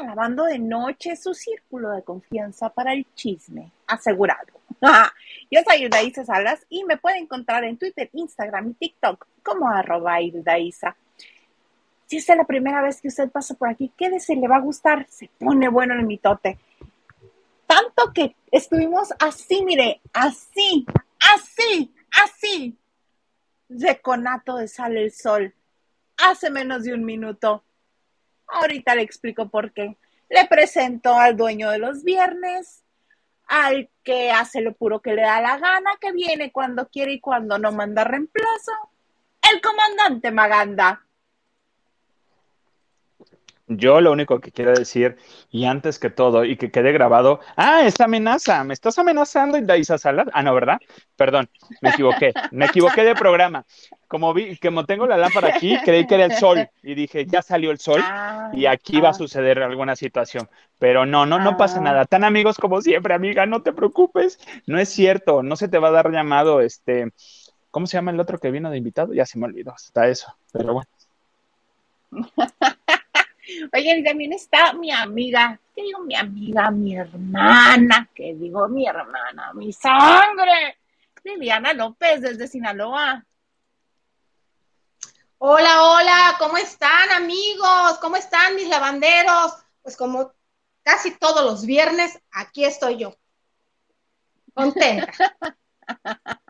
Ya es viernes, bienvenidos a Lavando de Noche, su círculo de confianza para el chisme, asegurado. Yo soy Hildaísa Salas y me pueden encontrar en Twitter, Instagram y TikTok como arroba. Si es la primera vez que usted pasa por aquí, quédese, le va a gustar, se pone bueno el mitote. Tanto que estuvimos así, mire, así, así, así, de conato de sale el sol, hace menos de un minuto Ahorita le explico por qué. Le presento al dueño de los viernes, al que hace lo puro que le da la gana, que viene cuando quiere y cuando no manda reemplazo, el comandante Maganda. Yo lo único que quiero decir, y antes que todo, y que quede grabado, ah, esta amenaza, ¿me estás amenazando, Daisa Salas? Ah, no, ¿verdad? Perdón, me equivoqué, me equivoqué de programa. Como vi, como tengo la lámpara aquí, creí que era el sol, y dije, ya salió el sol, ah, y aquí va a ah. suceder alguna situación. Pero no, no, no pasa ah. nada. Tan amigos como siempre, amiga, no te preocupes. No es cierto, no se te va a dar llamado, este, ¿cómo se llama el otro que vino de invitado? Ya se me olvidó, hasta eso, pero bueno. Oye, también está mi amiga, ¿qué digo mi amiga? Mi hermana, ¿qué digo mi hermana? Mi sangre. Liliana López desde Sinaloa. Hola, hola, ¿cómo están amigos? ¿Cómo están mis lavanderos? Pues como casi todos los viernes, aquí estoy yo. Contenta.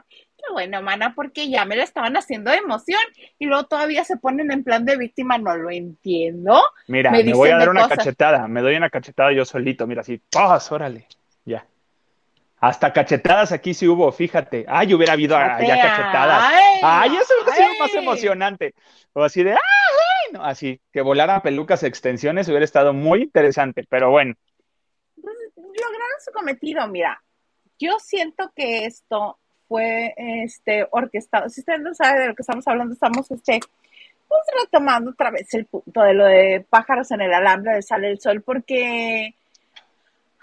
bueno, mana, porque ya me la estaban haciendo de emoción y luego todavía se ponen en plan de víctima, no lo entiendo. Mira, me, voy a dar una cachetada, me doy una cachetada yo solito, mira, así, ¡paz! Órale, ya. Hasta cachetadas aquí sí hubo, fíjate. Ay, hubiera habido allá cachetadas. Ay, eso hubiera sido más emocionante. O así de, ¡ay! No, así, que volara pelucas extensiones hubiera estado muy interesante, pero bueno. Pues, lograron su cometido, mira. Yo siento que esto fue este, orquestado. Si usted no sabe de lo que estamos hablando, estamos este, pues, retomando otra vez el punto de lo de pájaros en el alambre de Sale el Sol, porque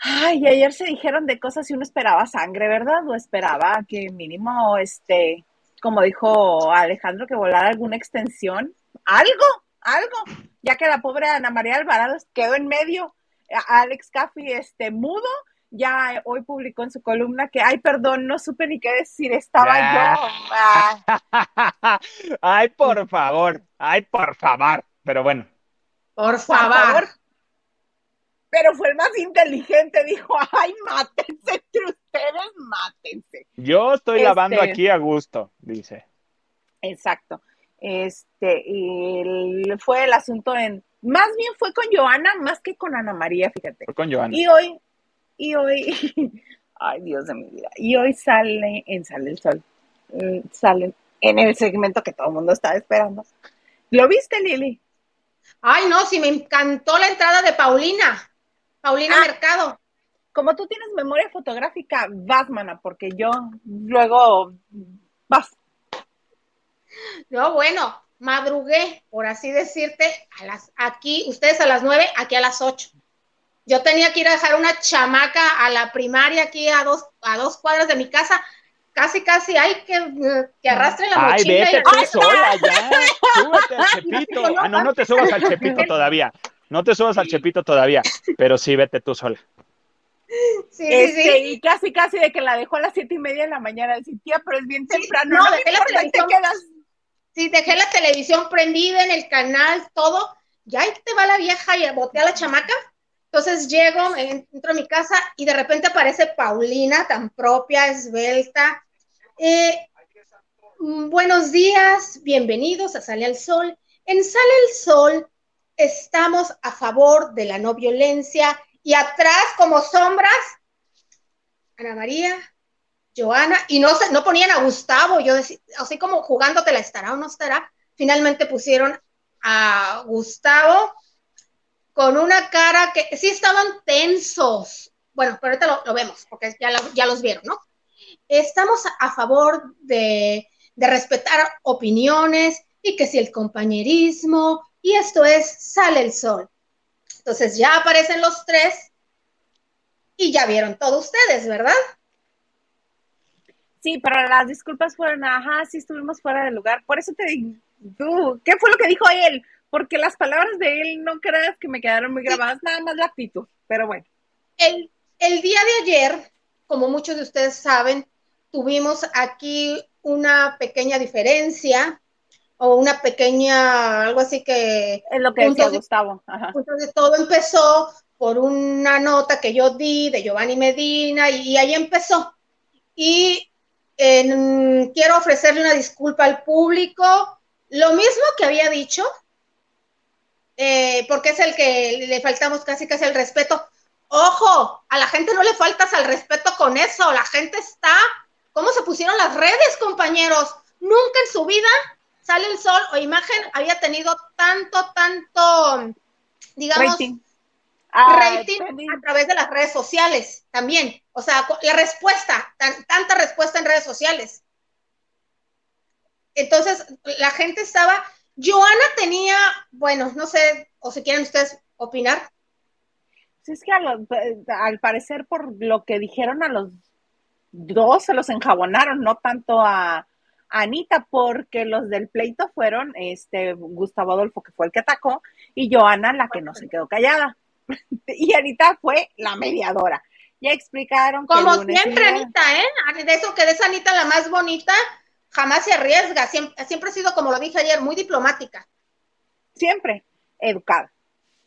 ay, ayer se dijeron de cosas y uno esperaba sangre, ¿verdad? O esperaba que mínimo, este, como dijo Alejandro, que volara alguna extensión, algo, algo, ya que la pobre Ana María Alvarado quedó en medio, Alex Caffi, este, mudo, ya hoy publicó en su columna que, ay, perdón, no supe ni qué decir, estaba yo. Ah. ay, por favor, ay, por favor, pero bueno. Por favor. Pero fue el más inteligente, dijo, ay, mátense entre ustedes, mátense. Yo estoy lavando este aquí a gusto, dice. Exacto. Este, fue el asunto en, más bien fue con Joana, más que con Ana María, fíjate. Fue con Joana. Y hoy, y hoy, ay Dios de mi vida, y hoy sale en Sale el Sol, mm, sale en el segmento que todo el mundo estaba esperando. ¿Lo viste, Lili? Ay, no, sí, me encantó la entrada de Paulina, Paulina ah. Mercado. Como tú tienes memoria fotográfica, vas, mana, porque yo luego vas. No, bueno, madrugué, por así decirte, a las, aquí, ustedes a las nueve, aquí a las ocho. Yo tenía que ir a dejar una chamaca a la primaria aquí a dos, a dos cuadras de mi casa. Casi, casi hay que, que arrastre la Ay, vete tú sola ya. Súbete al chepito. Ah, no, no te subas al chepito todavía. No te subas al chepito todavía. Pero sí, vete tú sola. Sí, este, sí. Y casi, casi de que la dejó a las siete y media de la mañana. Decía, tía, pero es bien temprano. No, dejé la televisión. Sí, dejé la televisión prendida en el canal, todo. Ya ahí te va la vieja y boté a la chamaca. Entonces llego, entro a mi casa y de repente aparece Paulina, tan propia, esbelta. Mm, buenos días, bienvenidos a Sale al Sol. En Sale el Sol estamos a favor de la no violencia y atrás como sombras, Ana María, Joana, y no, no ponían a Gustavo, yo decía, así como jugándotela, ¿estará o no estará? Finalmente pusieron a Gustavo con una cara que sí estaban tensos. Bueno, pero ahorita lo, vemos, porque ya, ya los vieron, ¿no? Estamos a favor de, de respetar opiniones y que si el compañerismo, y esto es, sale el sol. Entonces ya aparecen los tres y ya vieron todos ustedes, ¿verdad? Sí, pero las disculpas fueron, ajá, sí estuvimos fuera del lugar. Por eso te digo, ¿qué fue lo que dijo él? Porque las palabras de él no creas que me quedaron muy grabadas, nada más la actitud, pero bueno. El, el día de ayer, como muchos de ustedes saben, tuvimos aquí una pequeña diferencia o una pequeña, algo así que... Es lo que decía Gustavo. Entonces todo empezó por una nota que yo di de Giovanni Medina y, ahí empezó. Y quiero ofrecerle una disculpa al público, lo mismo que había dicho, eh, porque es el que le faltamos casi casi el respeto. Ojo, a la gente no le faltas al respeto con eso, la gente está, ¿cómo se pusieron las redes, compañeros? Nunca en su vida sale el sol o imagen había tenido tanto, tanto, digamos, rating, ah, a través de las redes sociales también. O sea, la respuesta, tanta respuesta en redes sociales. Entonces, la gente estaba, Joana tenía, bueno, no sé, o si quieren ustedes opinar. es que al parecer por lo que dijeron a los dos se los enjabonaron, no tanto a, Anita, porque los del pleito fueron este Gustavo Adolfo, que fue el que atacó, y Joana la que no se quedó callada. y Anita fue la mediadora. Ya explicaron. Como siempre, Anita, ¿eh? De eso que es Anita la más bonita, jamás se arriesga. Siempre, ha sido, como lo dije ayer, muy diplomática. Siempre, educada,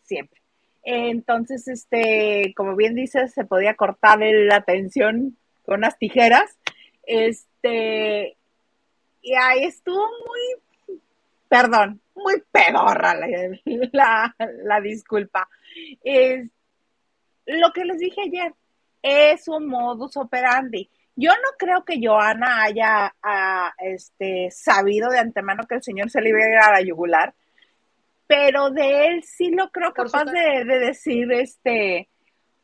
siempre. Entonces, este, como bien dices, se podía cortar la tensión con unas tijeras. Este, y ahí estuvo muy, perdón, muy pedorra la, la, disculpa. Es, lo que les dije ayer es un modus operandi. Yo no creo que Joana haya ah, este, sabido de antemano que el señor se le iba a ir a la yugular, pero de él sí lo creo capaz de, de, decir, este,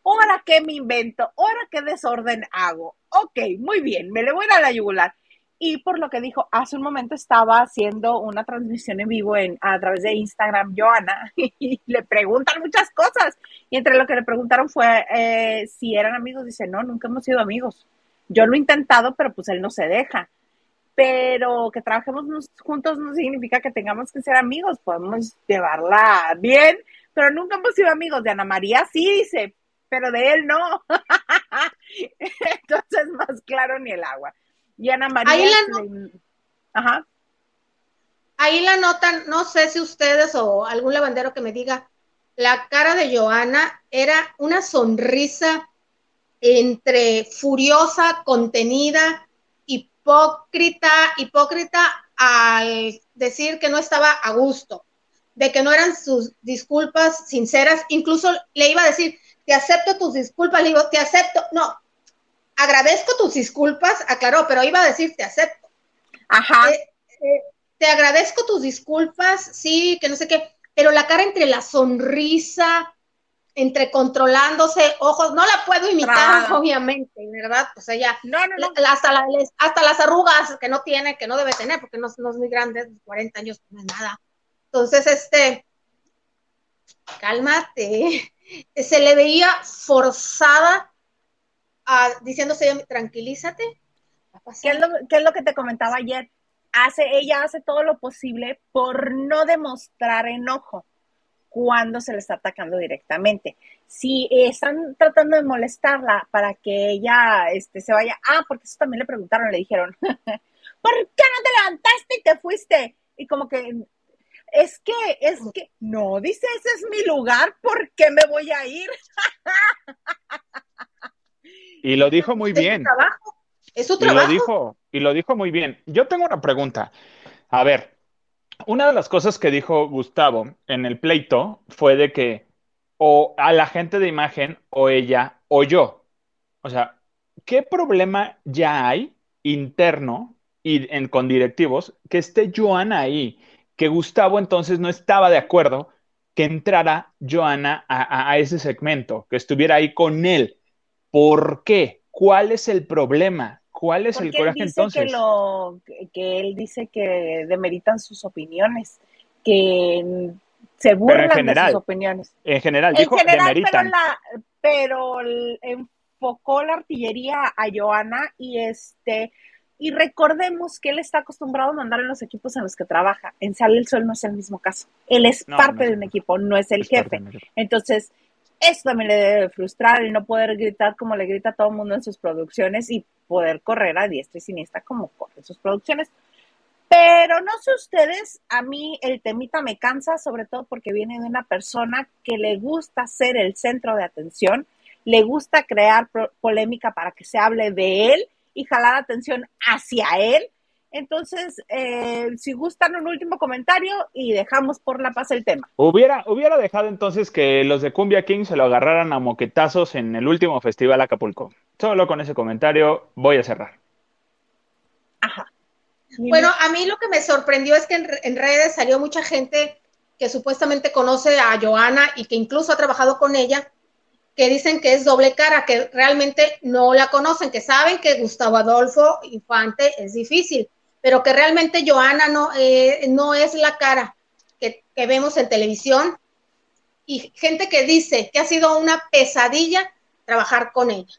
ahora qué me invento, ahora qué desorden hago. Ok, muy bien, me le voy a ir a la yugular. Y por lo que dijo, hace un momento estaba haciendo una transmisión en vivo en, a través de Instagram, Joana, y le preguntan muchas cosas. Y entre lo que le preguntaron fue eh, si eran amigos. Dice, no, nunca hemos sido amigos. Yo lo he intentado, pero pues él no se deja. Pero que trabajemos juntos no significa que tengamos que ser amigos. Podemos llevarla bien, pero nunca hemos sido amigos. De Ana María sí dice, pero de él no. Entonces, más claro ni el agua. Y Ana María. Ahí la, Ajá. Ahí la notan, no sé si ustedes o algún lavandero que me diga, la cara de Joana era una sonrisa entre furiosa, contenida, hipócrita, hipócrita al decir que no estaba a gusto, de que no eran sus disculpas sinceras, incluso le iba a decir, te acepto tus disculpas, le digo, te acepto, no, agradezco tus disculpas, aclaró, pero iba a decir te acepto. Ajá. Eh, eh, te agradezco tus disculpas, sí, que no sé qué, pero la cara entre la sonrisa, entre controlándose, ojos, no la puedo imitar, obviamente, ¿verdad? O sea, ya, no, no, no. hasta, hasta, las arrugas que no tiene, que no debe tener, porque no, no es muy grande, 40 años no es nada. Entonces, este, cálmate, se le veía forzada diciéndose, tranquilízate. ¿Qué es, lo, que te comentaba ayer? Hace, ella hace todo lo posible por no demostrar enojo cuando se le está atacando directamente. Si están tratando de molestarla para que ella este, se vaya, ah, porque eso también le preguntaron, le dijeron, ¿por qué no te levantaste y te fuiste? Y como que, es que, es que, no, dice, ese es mi lugar, ¿por qué me voy a ir? Y lo dijo muy bien. Es su trabajo. Y lo dijo, y lo dijo muy bien. Yo tengo una pregunta. A ver, una de las cosas que dijo Gustavo en el pleito fue de que o a la gente de imagen o ella o yo. O sea, ¿qué problema ya hay interno y en, con directivos que esté Joana ahí? Que Gustavo entonces no estaba de acuerdo que entrara Joana a ese segmento, que estuviera ahí con él. ¿Por qué? ¿Cuál es el problema? ¿Cuál es el coraje entonces? Que, lo, que él dice que demeritan sus opiniones, que se burlan de sus opiniones. En general, dijo demeritan. Pero, pero enfocó la artillería a Joana y este Y recordemos que él está acostumbrado a mandar en los equipos en los que trabaja. En Sale el Sol no es el mismo caso. Él es parte de un equipo, no es el jefe. Entonces, eso también le debe frustrar el no poder gritar como le grita a todo el mundo en sus producciones y poder correr a diestra y siniestra como corre sus producciones. Pero no sé ustedes, a mí el temita me cansa, sobre todo porque viene de una persona que le gusta ser el centro de atención, le gusta crear polémica para que se hable de él y jalar atención hacia él. Entonces, eh, si gustan un último comentario y dejamos por la paz el tema. Hubiera, hubiera dejado entonces que los de Cumbia King se lo agarraran a moquetazos en el último festival Acapulco. Solo con ese comentario voy a cerrar. Ajá. Bueno, a mí lo que me sorprendió es que en, redes salió mucha gente que supuestamente conoce a Joana y que incluso ha trabajado con ella, que dicen que es doble cara, que realmente no la conocen, que saben que Gustavo Adolfo Infante es difícil, pero que realmente Joana no, eh, no es la cara que, que, vemos en televisión. Y gente que dice que ha sido una pesadilla trabajar con ella.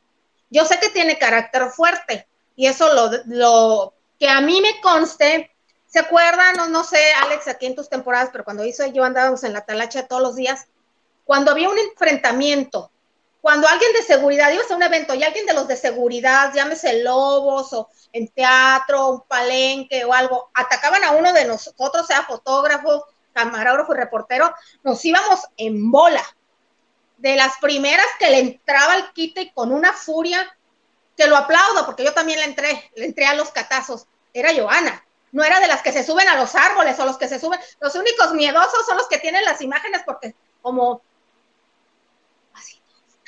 Yo sé que tiene carácter fuerte y eso lo, lo que a mí me conste, ¿se acuerdan? No, no sé, Alex, aquí en tus temporadas, pero cuando hizo yo andábamos en la talacha todos los días, cuando había un enfrentamiento cuando alguien de seguridad, iba a un evento y alguien de los de seguridad, llámese lobos o en teatro, un palenque o algo, atacaban a uno de nosotros, sea fotógrafo, camarógrafo y reportero, nos íbamos en bola. De las primeras que le entraba el quite y con una furia, que lo aplaudo porque yo también le entré, le entré a los catazos, era Joana. No era de las que se suben a los árboles o los que se suben. Los únicos miedosos son los que tienen las imágenes porque como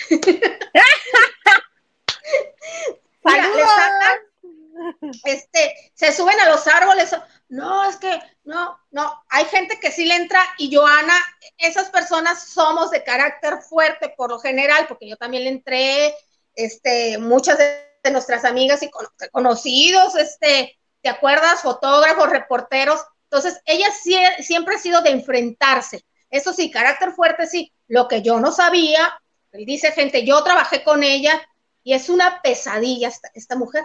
este, se suben a los árboles. No, es que no, no, hay gente que sí le entra y Joana, esas personas somos de carácter fuerte por lo general, porque yo también le entré, este, muchas de, nuestras amigas y conocidos, este, ¿te acuerdas? Fotógrafos, reporteros. Entonces, ella siempre ha sido de enfrentarse. Eso sí, carácter fuerte sí. Lo que yo no sabía y dice gente, yo trabajé con ella y es una pesadilla esta, mujer.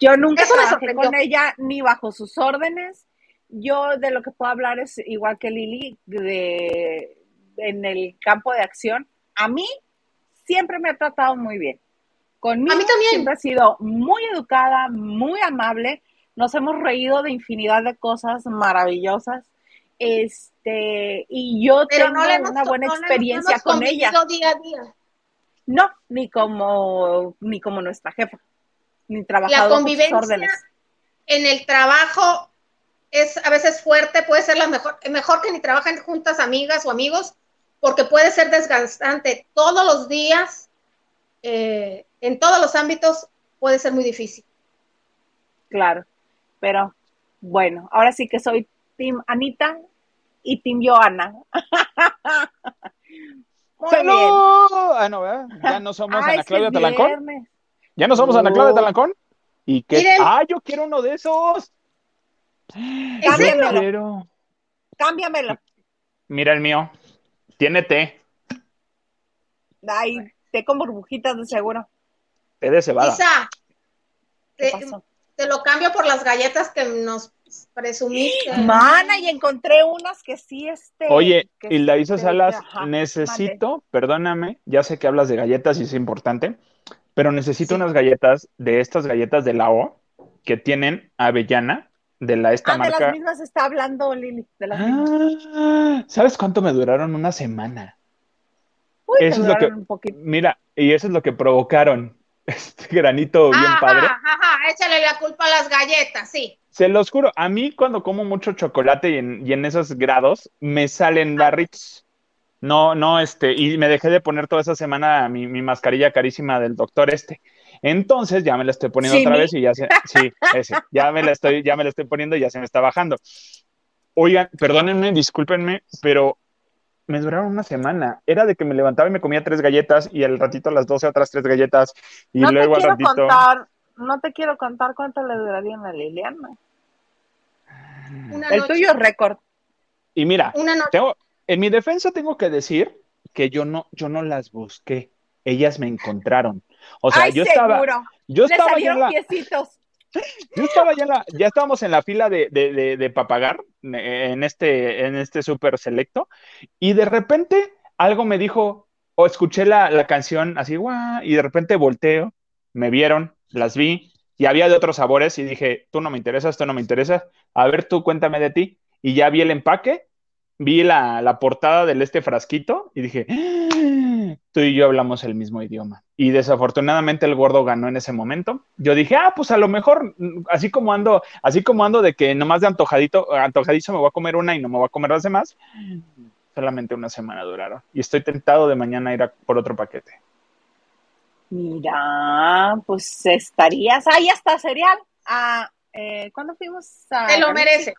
Yo nunca trabajé con ella ni bajo sus órdenes. Yo de lo que puedo hablar es igual que Lili, de, en el campo de acción. A mí siempre me ha tratado muy bien. Conmigo a mí también. siempre ha sido muy educada, muy amable. Nos hemos reído de infinidad de cosas maravillosas. Este, y yo tengo una buena experiencia con ella. Día a día. No, ni como, ni como nuestra jefa, ni trabajado la convivencia órdenes. En el trabajo es a veces fuerte, puede ser la mejor, mejor que ni trabajen juntas amigas o amigos, porque puede ser desgastante todos los días, eh, en todos los ámbitos puede ser muy difícil. Claro, pero bueno, ahora sí que soy Team Anita y Team Joana. ¡Salud! Ah, no, ¿verdad? Ya no somos Ana Claudia Talancón. Ya no somos Ana Claudia Talancón. ¿Y qué? ¡Ah, yo quiero uno de esos! Cámbiamelo. Cámbiamelo. Mira el mío. Tiene té. Ay, té con burbujitas de seguro. Té de cebada. Isa, te lo cambio por las galletas que nos presumiste. Mana, y encontré unas que sí, este. Oye, y la hizo Salas, necesito, perdóname, ya sé que hablas de galletas y es importante, pero necesito unas galletas de estas galletas de la O que tienen avellana de la esta marca. Ah, de las mismas está hablando Lili, de las ah, ¿Sabes cuánto me duraron? Una semana. eso es lo que, mira, y eso es lo que provocaron este granito bien padre. Ajá, échale la culpa a las galletas, sí. Se los juro, a mí cuando como mucho chocolate y en, esos grados me salen barritos. No, no, este, y me dejé de poner toda esa semana mi, mascarilla carísima del doctor este. Entonces ya me la estoy poniendo otra vez y ya se, sí, ese, ya me la estoy, ya me la estoy poniendo y ya se me está bajando. Oigan, perdónenme, discúlpenme, pero me duraron una semana. Era de que me levantaba y me comía tres galletas y al ratito a las doce otras tres galletas y luego al ratito. Contar, no te quiero contar cuánto le duraría a Liliana. El tuyo es récord. Y mira, tengo, en mi defensa tengo que decir que yo no, yo no las busqué. Ellas me encontraron. O sea, yo estaba, Yo Le estaba ya en salieron la, piecitos. yo estaba ya en la- ya estábamos en la fila de, de, de, de pa' pagar eh, en este, en este súper selecto, y de repente algo me dijo, o escuché la, la canción así, guau, y de repente volteo, me vieron, las vi, y había de otros sabores, y dije, tú no me interesas, tú no me interesas, a ver, tú cuéntame de ti, y ya vi el empaque, vi la, portada del este frasquito, y dije, "Ah, tú y yo hablamos el mismo idioma. Y desafortunadamente el gordo ganó en ese momento. Yo dije, ah, pues a lo mejor, mm, así como ando, así como ando de que nomás de antojadito, antojadizo me voy a comer una y no me voy a comer las demás, solamente una semana duraron. Y estoy tentado de mañana ir a por otro paquete. Mira, pues estarías. Ah, ya está, cereal. Ah, eh, ¿Cuándo fuimos a Te lo merece.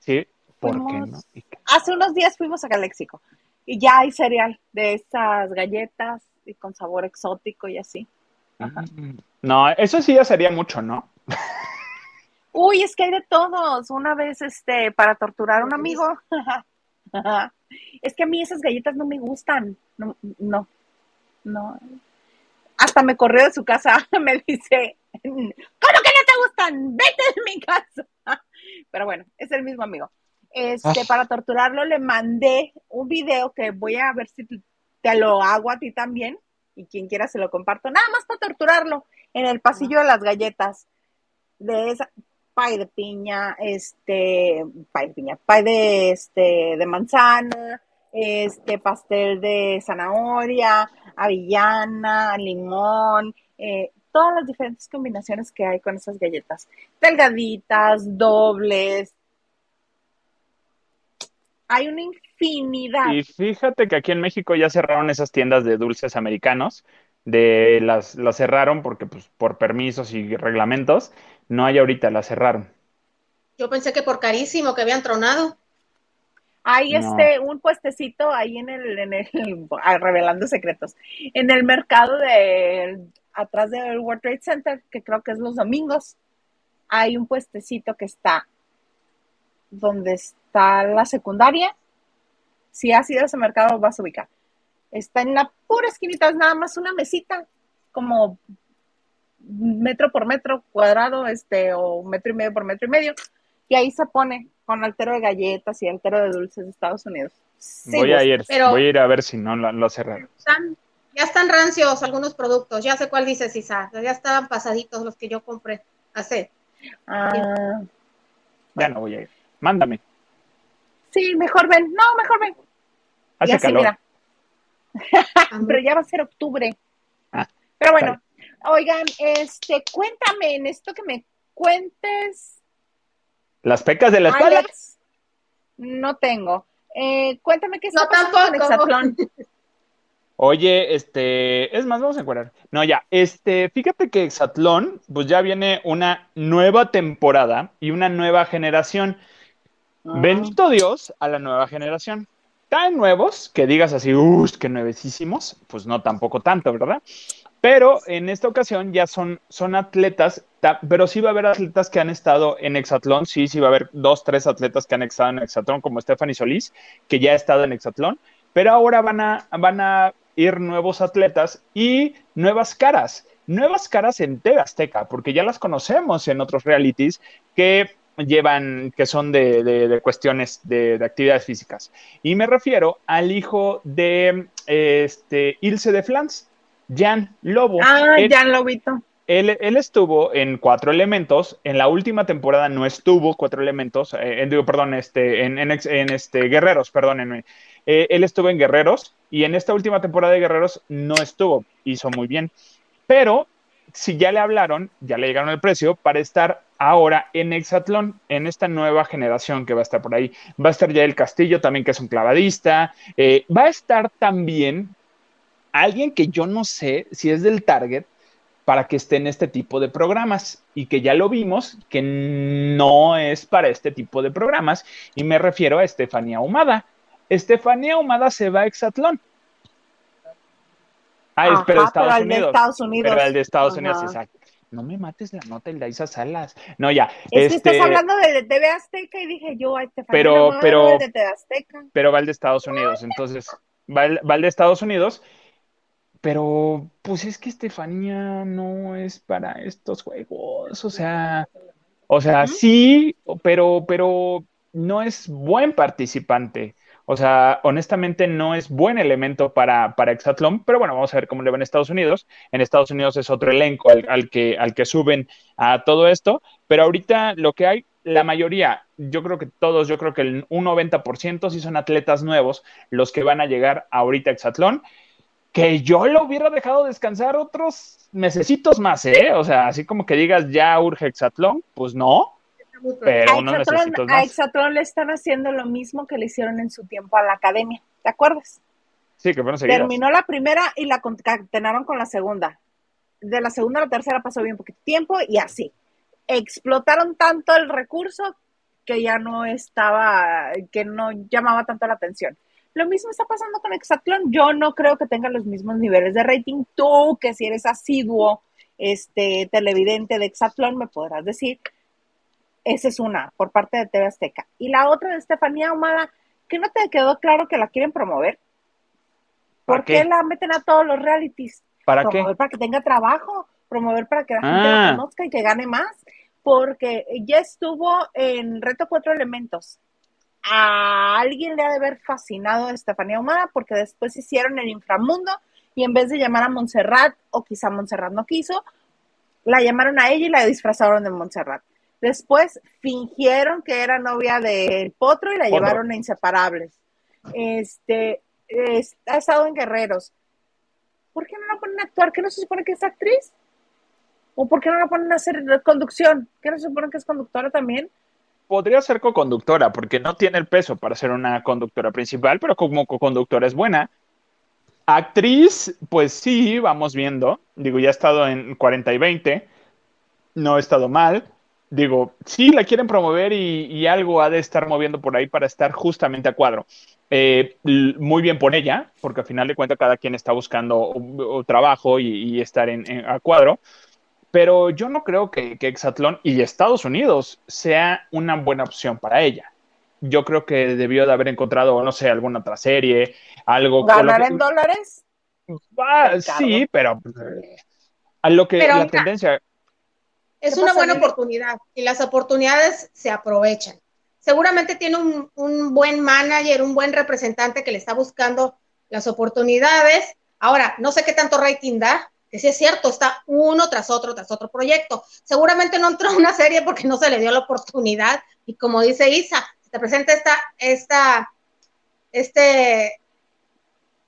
¿Sí? ¿Por qué Fuimos- no? Hace unos días fuimos a Calexico y ya hay cereal de estas galletas y con sabor exótico y así. Ajá. Mm, No, eso sí ya sería mucho, ¿no? Uy, es que hay de todos. Una vez, este, para torturar a un amigo. es que a mí esas galletas no me gustan. No, no, no. Hasta me corrió de su casa. Me dice, ¿cómo que no te gustan? Vete de mi casa. Pero bueno, es el mismo amigo. Este, Ah. para torturarlo le mandé un video que voy a ver si te lo hago a ti también. Y quien quiera se lo comparto. Nada más para torturarlo en el pasillo de las galletas. De esa, pay de piña, este, pay de piña, pay de, este, de manzana, este, pastel de zanahoria, avellana, limón, eh, todas las diferentes combinaciones que hay con esas galletas. Delgaditas, dobles. Hay una infinidad. Y fíjate que aquí en México ya cerraron esas tiendas de dulces americanos, de las, las cerraron porque pues por permisos y reglamentos, no hay ahorita, las cerraron. Yo pensé que por carísimo que habían tronado. Hay No. este un puestecito ahí en el, en el ah, revelando secretos, en el mercado de atrás del World Trade Center, que creo que es los domingos. Hay un puestecito que está donde está la secundaria. Si has ido a ese mercado, vas a ubicar. Está en la pura esquinita, es nada más una mesita, como metro por metro cuadrado, este, o metro y medio por metro y medio. Y ahí se pone con altero de galletas y altero de dulces de Estados Unidos. Sí, Voy a gusta. ir, pero- voy a ir a ver si no lo, lo cerraron. Están- ya están rancios algunos productos. Ya sé cuál dices, Isa. Ya estaban pasaditos los que yo compré hace. Ah, Ya no voy a ir. Mándame. sí, mejor ven. No, mejor ven. Hace así, calor. mira. Pero ya va a ser octubre. Ah, Pero bueno, oigan, este, cuéntame en esto que me cuentes, Las pecas de la espalda. Alex. No tengo. Eh, cuéntame qué está No, pasando con tampoco. Hexatlón. Oye, este, es más, vamos a encuadrar. No, ya, este, fíjate que Exatlón, pues ya viene una nueva temporada y una nueva generación. Ah. Bendito Dios a la nueva generación. Tan nuevos que digas así, uff, que nuevecísimos, pues no tampoco tanto, ¿verdad? Pero en esta ocasión ya son, son atletas, ta- pero sí va a haber atletas que han estado en Hexatlón, sí, sí va a haber dos, tres atletas que han estado en Hexatlón, como Stephanie Solís, que ya ha estado en Hexatlón, pero ahora van a, van a ir nuevos atletas y nuevas caras, nuevas caras en TV Azteca, porque ya las conocemos en otros realities que llevan, que son de, de- de cuestiones de, de actividades físicas. Y me refiero al hijo de este, Ilse de Flans, Jan Lobo. Ah, Él- ya lo vi. él, él estuvo en Cuatro Elementos, en la última temporada no estuvo Cuatro Elementos, eh, en- digo, perdón, este, en, en ex- en este, Guerreros, perdónenme. Eh, él estuvo en Guerreros y en esta última temporada de Guerreros no estuvo, hizo muy bien. Pero si ya le hablaron, ya le llegaron el precio para estar ahora en Hexatlón, en esta nueva generación que va a estar por ahí. Va a estar ya el Castillo también, que es un clavadista. Eh, va a estar también alguien que yo no sé si es del Target, para que esté en este tipo de programas y que ya lo vimos que no es para este tipo de programas y me refiero a Estefanía Humada. Estefanía Humada se va a Exatlón. Ah, es, pero Estados pero al de Unidos. Estados Unidos. Pero el de Estados Ajá. Unidos, exacto. No me mates la nota, Isa Salas. No, ya. Es que este, estás hablando de, de TV Azteca y dije yo, ay, te Pero- pero- de TV Azteca. pero va el de Estados Unidos. Entonces, va el, va el de Estados Unidos. Pero pues es que Estefanía no es para estos juegos, o sea, o sea, sí, pero, pero no es buen participante. O sea, honestamente no es buen elemento para, para Exatlón, pero bueno, vamos a ver cómo le va en Estados Unidos. En Estados Unidos es otro elenco al, que, al que suben a todo esto, pero ahorita lo que hay, la mayoría, yo creo que todos, yo creo que el, un 90% sí son atletas nuevos los que van a llegar ahorita a Exatlón, que yo lo hubiera dejado descansar otros mesecitos más, ¿eh? O sea, así como que digas ya urge Exatlón, pues no, pero a Exatlón, le están haciendo lo mismo que le hicieron en su tiempo a la academia, ¿te acuerdas? Sí, que fueron Terminó la primera y la concatenaron con la segunda. De la segunda a la tercera pasó bien poquito tiempo y así. Explotaron tanto el recurso que ya no estaba, que no llamaba tanto la atención. Lo mismo está pasando con Exatlón. Yo no creo que tenga los mismos niveles de rating. Tú, que si eres asiduo, este, televidente de Exatlón, me podrás decir esa es una, por parte de TV Azteca. Y la otra de Estefanía Ahumada, que no te quedó claro que la quieren promover. ¿Por qué? la meten a todos los realities? ¿Para promover qué? Para que tenga trabajo, promover para que la gente la ah. conozca y que gane más. Porque ya estuvo en Reto Cuatro Elementos. A alguien le ha de haber fascinado a Estefanía Ahumada porque después hicieron el inframundo y en vez de llamar a Montserrat, o quizá Montserrat no quiso, la llamaron a ella y la disfrazaron de Montserrat. Después fingieron que era novia del Potro y la llevaron a Inseparables. Este, ha estado en Guerreros. ¿Por qué no la ponen a actuar? ¿Qué no se supone que es actriz? ¿O por qué no la ponen a hacer conducción? ¿Qué no se supone que es conductora también? Podría ser co-conductora, porque no tiene el peso para ser una conductora principal, pero como co-conductora es buena. Actriz, pues sí, vamos viendo. Digo, ya ha estado en 40 y 20. No ha estado mal digo, sí la quieren promover y, algo ha de estar moviendo por ahí para estar justamente a cuadro. Eh, muy bien por ella, porque al final de cuentas cada quien está buscando trabajo y, estar en, a cuadro. Pero yo no creo que, que Exatlón y Estados Unidos sea una buena opción para ella. Yo creo que debió de haber encontrado, no sé, alguna otra serie, algo. ¿Ganar en dólares? Ah, sí, pero a lo que la tendencia es una buena oportunidad y las oportunidades se aprovechan. Seguramente tiene un, buen manager, un buen representante que le está buscando las oportunidades. Ahora, no sé qué tanto rating da, que sí es cierto, está uno tras otro, tras otro proyecto. Seguramente no entró en una serie porque no se le dio la oportunidad. Y como dice Isa, se te presenta esta, esta, este,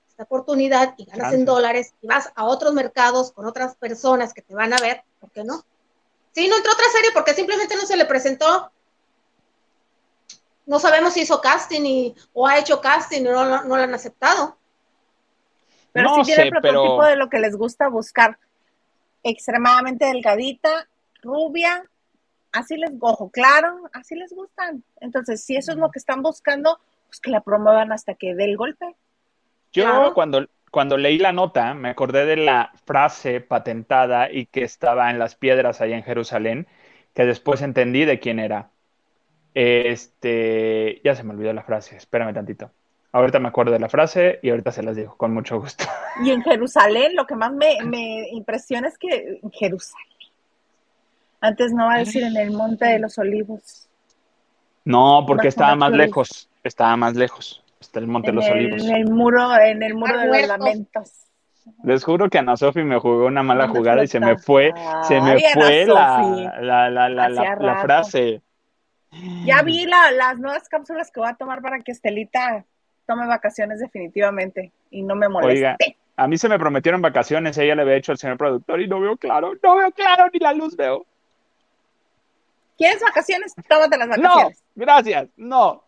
esta oportunidad y ganas en dólares y vas a otros mercados con otras personas que te van a ver, ¿por qué no? Sí, no entró otra serie porque simplemente no se le presentó. No sabemos si hizo casting y, o ha hecho casting y no, no, lo han aceptado. Pero no sí tiene el prototipo de lo que les gusta buscar. Extremadamente delgadita, rubia, así les, ojo claro, así les gustan. Entonces, si eso es lo que están buscando, pues que la promuevan hasta que dé el golpe. Yo cuando, cuando leí la nota, me acordé de la frase patentada y que estaba en las piedras allá en Jerusalén, que después entendí de quién era. Este, ya se me olvidó la frase, espérame tantito. Ahorita me acuerdo de la frase y ahorita se las digo con mucho gusto. Y en Jerusalén, lo que más me, me impresiona es que en Jerusalén. Antes no va a decir en el Monte de los Olivos. No, porque estaba más lejos. Estaba más lejos. Está el Monte de los Olivos. En el muro, en el muro de los lamentos. Les juro que Ana Sofi me jugó una mala jugada y se me fue, se me fue la, la, la, la, frase. Ya vi las nuevas cápsulas que voy a tomar para que Estelita tome vacaciones definitivamente y no me moleste. Oiga, a mí se me prometieron vacaciones, ella le había hecho al señor productor y no veo claro, no veo claro, ni la luz veo. ¿Quieres vacaciones? Tómate las vacaciones. No, gracias, no.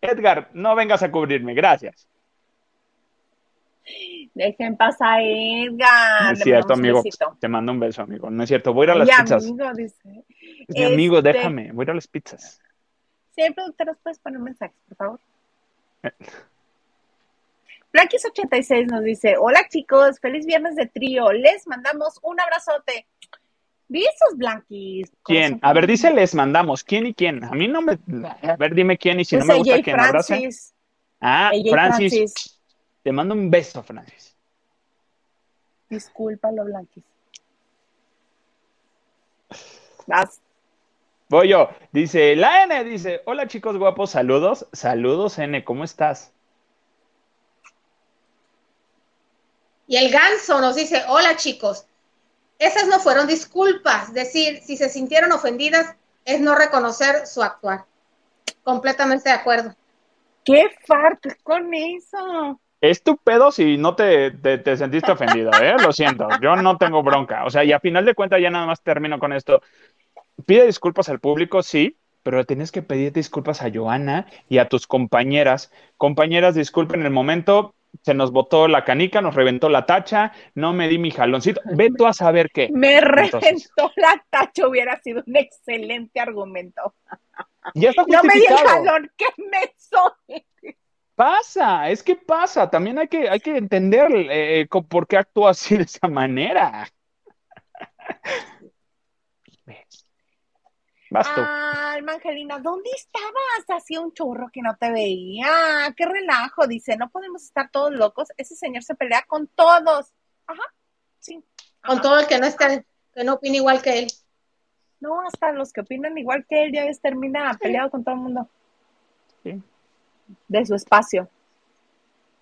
Edgar, no vengas a cubrirme, gracias. Dejen pasar Edgar. No es cierto, amigo. Te mando un beso, amigo. No es cierto. Voy a ir a las pizzas. Amigo, dice. mi amigo, este, déjame. Voy a ir a las pizzas. Sí, productoras, puedes poner un mensaje, por favor. Blackis86 nos dice: Hola chicos, feliz viernes de trío. Les mandamos un abrazote. Vi esos blanquis. ¿Quién? A ver, dice les mandamos. ¿Quién y quién? A mí no me. A ver, dime quién y si no me gusta quién abrace. Ah, Francis. Te mando un beso, Francis. Discúlpalo, Blanquis. Vas. Voy yo. Dice, la N dice, hola chicos guapos, saludos. Saludos, N, ¿cómo estás? Y el ganso nos dice, hola chicos, esas no fueron disculpas. Decir, si se sintieron ofendidas, es no reconocer su actuar. Completamente de acuerdo. ¿Qué farto con eso? Es tu pedo si no te, te, sentiste ofendido, ¿eh? Lo siento, yo no tengo bronca. O sea, y a final de cuentas ya nada más termino con esto. Pide disculpas al público, sí, pero tienes que pedir disculpas a Joana y a tus compañeras. Compañeras, disculpen el momento, se nos botó la canica, nos reventó la tacha, no me di mi jaloncito. Ve tú a saber qué. Me reventó la tacha, hubiera sido un excelente argumento. Ya está no me di el jalón, qué me. Pasa, es que pasa, también hay que, hay que entender eh, por qué actúa así de esa manera. Ah, Angelina, ¿dónde estabas? Hacía un churro que no te veía. Qué relajo, dice. No podemos estar todos locos. Ese señor se pelea con todos. Ajá, sí. Con todo el que no está, que no opina igual que él. No, hasta los que opinan igual que él ya ves termina peleado con todo el mundo. Sí. De su espacio.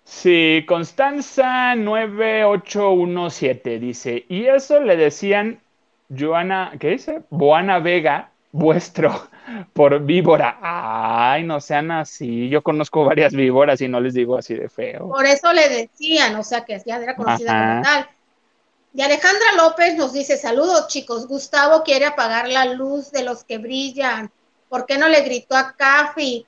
Sí, Constanza 9817 dice, y eso le decían Joana, ¿qué dice? Boana Vega vuestro por víbora. Ay, no sean así. Yo conozco varias víboras y no les digo así de feo. Por eso le decían, o sea, que ya era conocida como tal. Y Alejandra López nos dice, saludos chicos, Gustavo quiere apagar la luz de los que brillan. ¿Por qué no le gritó a Cafi?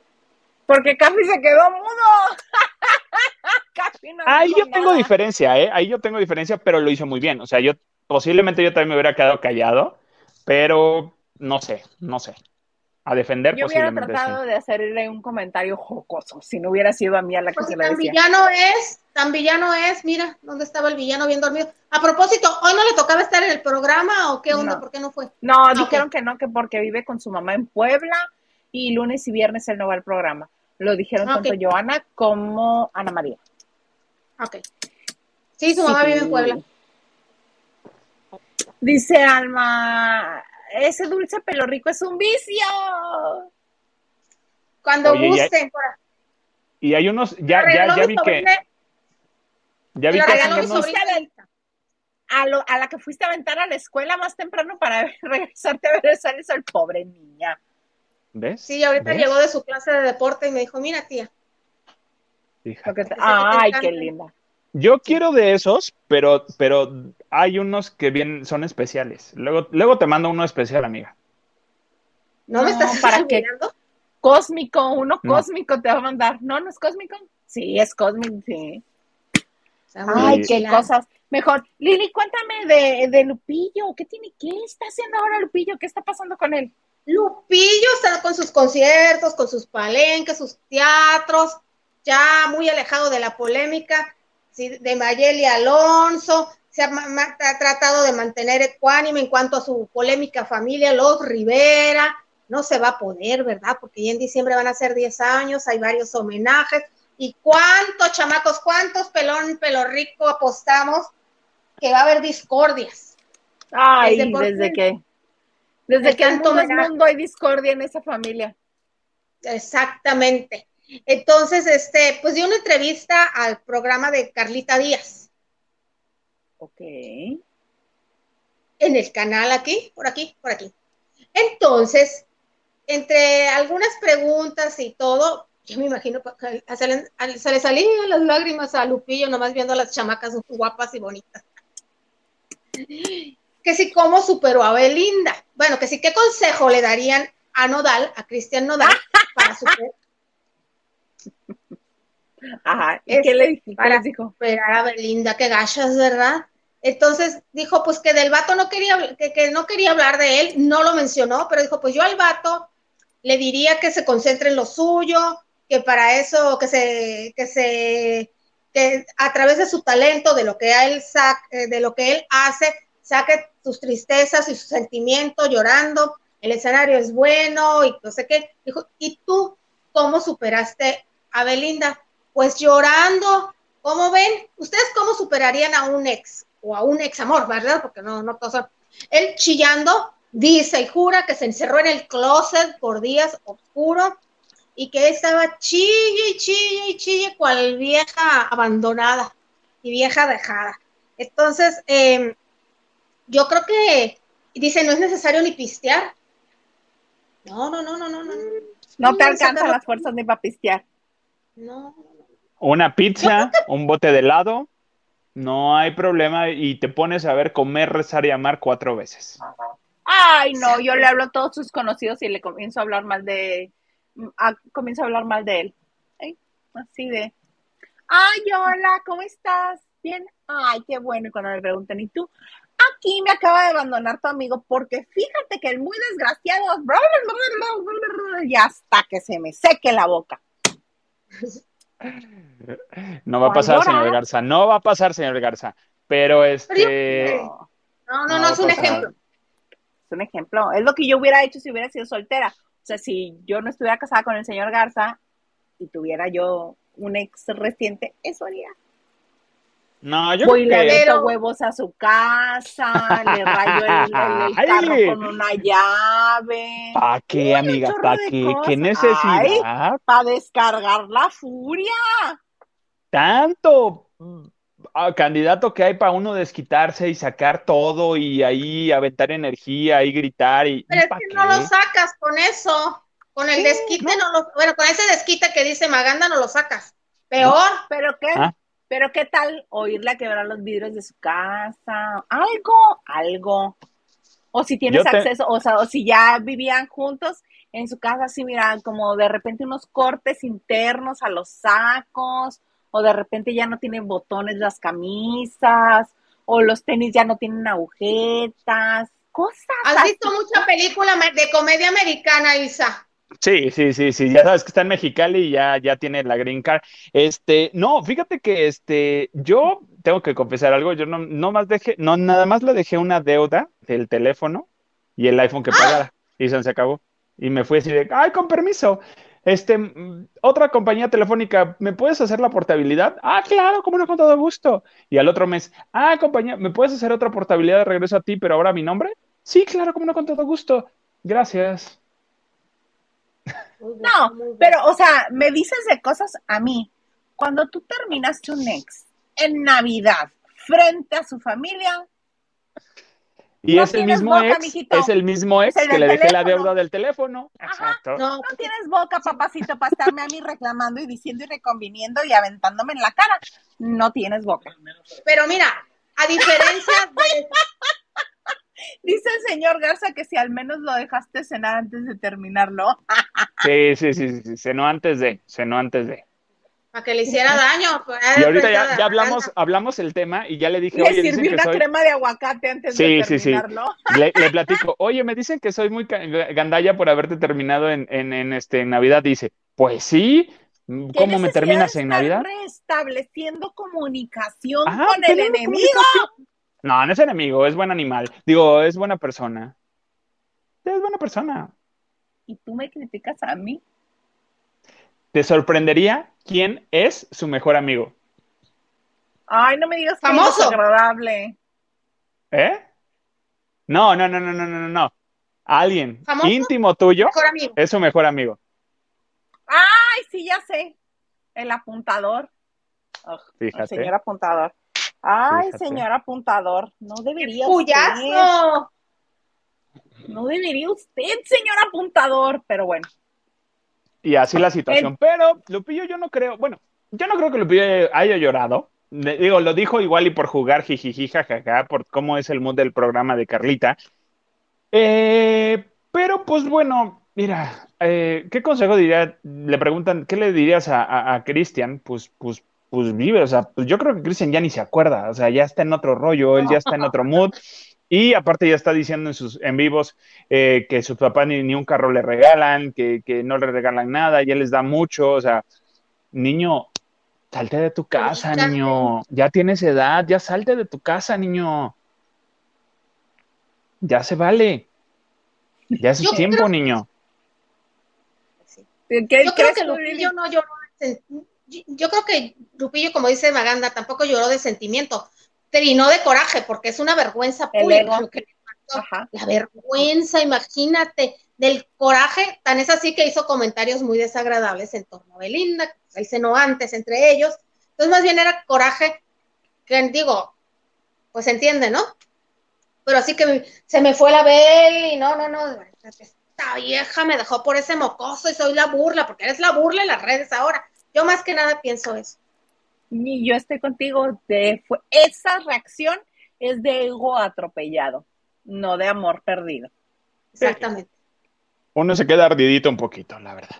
Porque Cafi se quedó mudo. Ahí yo tengo diferencia, ¿eh? Ahí yo tengo diferencia, pero lo hizo muy bien. O sea, yo posiblemente yo también me hubiera quedado callado, pero no sé, no sé. A defender Yo hubiera tratado de hacerle un comentario jocoso, si no hubiera sido a mí a la que se lo decía. Tan villano es, tan villano es, mira, ¿dónde estaba el villano bien dormido? A propósito, ¿hoy no le tocaba estar en el programa o qué onda? ¿Por qué no fue? No, ah, dijeron que no, que porque vive con su mamá en Puebla y lunes y viernes él no va al programa. Lo dijeron ah, tanto Joana como Ana María. Ok. Sí, su mamá vive en Puebla. Dice Alma, ese dulce pelo rico es un vicio. Cuando gusten. Y hay unos, ya, ya, ya vi que. Ya vi que. A, lo, a, la que fuiste a aventar a la escuela más temprano para regresarte a ver el sol, pobre niña. ¿Ves? Sí, ahorita llegó de su clase de deporte y me dijo, mira tía. Ay, qué linda. Yo quiero de esos, pero, pero hay unos que bien son especiales. Luego, luego te mando uno especial, amiga. ¿No, me estás para qué? Cósmico, uno cósmico te va a mandar. ¿No, no es cósmico? Sí, es cósmico, sí. Ay, qué cosas. Mejor, Lili, cuéntame de, de, Lupillo. ¿Qué tiene? ¿Qué está haciendo ahora Lupillo? ¿Qué está pasando con él? Lupillo está con sus conciertos, con sus palenques, sus teatros, ya muy alejado de la polémica de Mayeli Alonso, se ha, tratado de mantener ecuánime en cuanto a su polémica familia, los Rivera, no se va a poder, ¿verdad? Porque ya en diciembre van a ser 10 años, hay varios homenajes. ¿Y cuántos chamacos, cuántos pelón, pelo rico apostamos que va a haber discordias? Ay, desde, que, desde que en todo el mundo hay discordia en esa familia. Exactamente. Entonces, este, pues dio una entrevista al programa de Carlita Díaz. Ok. En el canal aquí, por aquí, por aquí. Entonces, entre algunas preguntas y todo, yo me imagino que se le, se le salían las lágrimas a Lupillo, nomás viendo a las chamacas guapas y bonitas. Que si cómo superó a Belinda. Bueno, que si qué consejo le darían a Nodal, a Cristian Nodal, para superar Ajá, ¿y qué le para dijo? Esperar a Belinda, que gachas, ¿verdad? Entonces dijo, pues que del vato no quería, que, no quería hablar de él, no lo mencionó, pero dijo, pues yo al vato le diría que se concentre en lo suyo, que para eso, que se, que se, que a través de su talento, de lo que él eh, de lo que él hace, saque sus tristezas y sus sentimientos llorando, el escenario es bueno y no sé qué. Dijo, ¿y tú cómo superaste a Belinda? Pues llorando. ¿Cómo ven? ¿Ustedes cómo superarían a un ex? o a un ex amor, ¿verdad? Porque no, no todos Él chillando, dice y jura que se encerró en el closet por días oscuros y que estaba chille y chille y chille cual vieja abandonada y vieja dejada. Entonces, em, yo creo que, dice, no es necesario ni pistear. No, no, no, no, no, no. No te alcanzan las fuerzas ni para pistear. No. Una pizza, un bote de helado, no hay problema y te pones a ver comer, rezar y amar cuatro veces. Ay, no, yo le hablo a todos sus conocidos y le comienzo a hablar mal de, comienzo a hablar mal de él. Así de, ay, hola, ¿cómo estás? Bien, ay, qué bueno. Y cuando me preguntan, ¿y tú? Aquí me acaba de abandonar tu amigo porque fíjate que el muy desgraciado, y hasta que se me seque la boca. No va a pasar, señor Garza, no va a pasar, señor Garza. Pero este. No, no, no, es un ejemplo. Es un ejemplo. Es lo que yo hubiera hecho si hubiera sido soltera. O sea, si yo no estuviera casada con el señor Garza y tuviera yo un ex reciente, eso haría. No, yo Voy creo le huevos a su casa, le rayo el, carro con una llave. ¿Para qué, amiga? ¿Para qué? ¿Qué necesidad? Para descargar la furia. Tanto ah, candidato que hay para uno desquitarse y sacar todo y ahí aventar energía y gritar y. Pero es que no lo sacas con eso. Con el desquite no. lo. Bueno, con ese desquite que dice Maganda no lo sacas. Peor. ¿Pero qué? ¿Ah? Pero qué tal oírle a quebrar los vidrios de su casa, algo, algo. O si tienes acceso, o sea, o si ya vivían juntos en su casa, así mira, como de repente unos cortes internos a los sacos, o de repente ya no tienen botones las camisas, o los tenis ya no tienen agujetas, cosas. ¿Has visto mucha película de comedia americana, Isa? Sí, sí, sí, sí, ya sabes que está en Mexicali y ya, ya tiene la green card. Este, no, fíjate que este, yo tengo que confesar algo, yo no, no más dejé, no, nada más le dejé una deuda del teléfono y el iPhone que pagara, y se acabó. Y me fui así de, ay, con permiso. Este, mm, otra compañía telefónica, ¿me puedes hacer la portabilidad? Ah, claro, como no, con todo gusto. Y al otro mes, ah, compañía, ¿me puedes hacer otra portabilidad de regreso a ti, pero ahora mi nombre? Sí, claro, como no, con todo gusto. Gracias. No, pero, o sea, me dices de cosas a mí. Cuando tú terminaste un ex en Navidad frente a su familia. Y es, el mismo ex, es el mismo ex que le dejé la deuda del teléfono. Exacto. No, no tienes boca, papacito, para estarme a mí reclamando y diciendo y reconviniendo y aventándome en la cara. No tienes boca. Pero mira, a diferencia de, Dice el señor Garza que si al menos lo dejaste cenar antes de terminarlo. Sí, sí, sí, sí, cenó antes de, cenó antes de. Para que le hiciera daño. Pues, y ahorita ya, hablamos, hablamos el tema y ya le dije, oye, dicen que una crema de aguacate antes de terminarlo. Sí, sí. Le, le, platico, oye, me dicen que soy muy gandalla por haberte terminado en, en, en este, Navidad. Dice, pues sí, ¿Cómo me terminas en Navidad? Restableciendo comunicación con el enemigo. No, no es enemigo, es buen animal. Digo, es buena persona. Es buena persona. ¿Y tú me criticas a mí? ¿Te sorprendería quién es su mejor amigo? Ay, no me digas que es agradable. ¿Eh? No, no, no, no, no, no, no. Alguien íntimo tuyo es su mejor amigo. Ay, sí, ya sé. El apuntador. Fíjate. El señor apuntador. Ay, señor apuntador, no debería usted. No debería usted, señor apuntador, pero bueno. Y así la situación. Pero Lupillo yo no creo, bueno, yo no creo que Lupillo haya llorado. Digo, lo dijo igual y por jugar jijiji, jajaja, por cómo es el mood del programa de Carlita. Eh, pero pues bueno, mira, eh, ¿qué consejo diría? Le preguntan, ¿qué le dirías a, a Cristian? Pues, pues pues vive, o sea, pues yo creo que Christian ya ni se acuerda, o sea, ya está en otro rollo, él ya está en otro mood, y aparte ya está diciendo en sus en vivos eh, que sus papás ni, ni, un carro le regalan, que, que, no le regalan nada, ya les da mucho, o sea, niño, salte de tu casa, niño, ya tienes edad, ya salte de tu casa, niño. Ya se vale. Ya es tiempo, niño. yo creo que Lupillo no lloró yo creo que Lupillo, como dice Maganda, tampoco lloró de sentimiento, trinó de coraje, porque es una vergüenza El pública lo que le. La vergüenza, imagínate, del coraje, tan es así que hizo comentarios muy desagradables en torno a Belinda, él cenó antes entre ellos, entonces más bien era coraje, que digo, pues se entiende, ¿no? Pero así que se me fue la Bel y no, no, no, esta vieja me dejó por ese mocoso y soy la burla, porque eres la burla en las redes ahora. Yo más que nada pienso eso. Y yo estoy contigo. De, fue, esa reacción es de ego atropellado, no de amor perdido. Exactamente. Uno se queda ardidito un poquito, la verdad.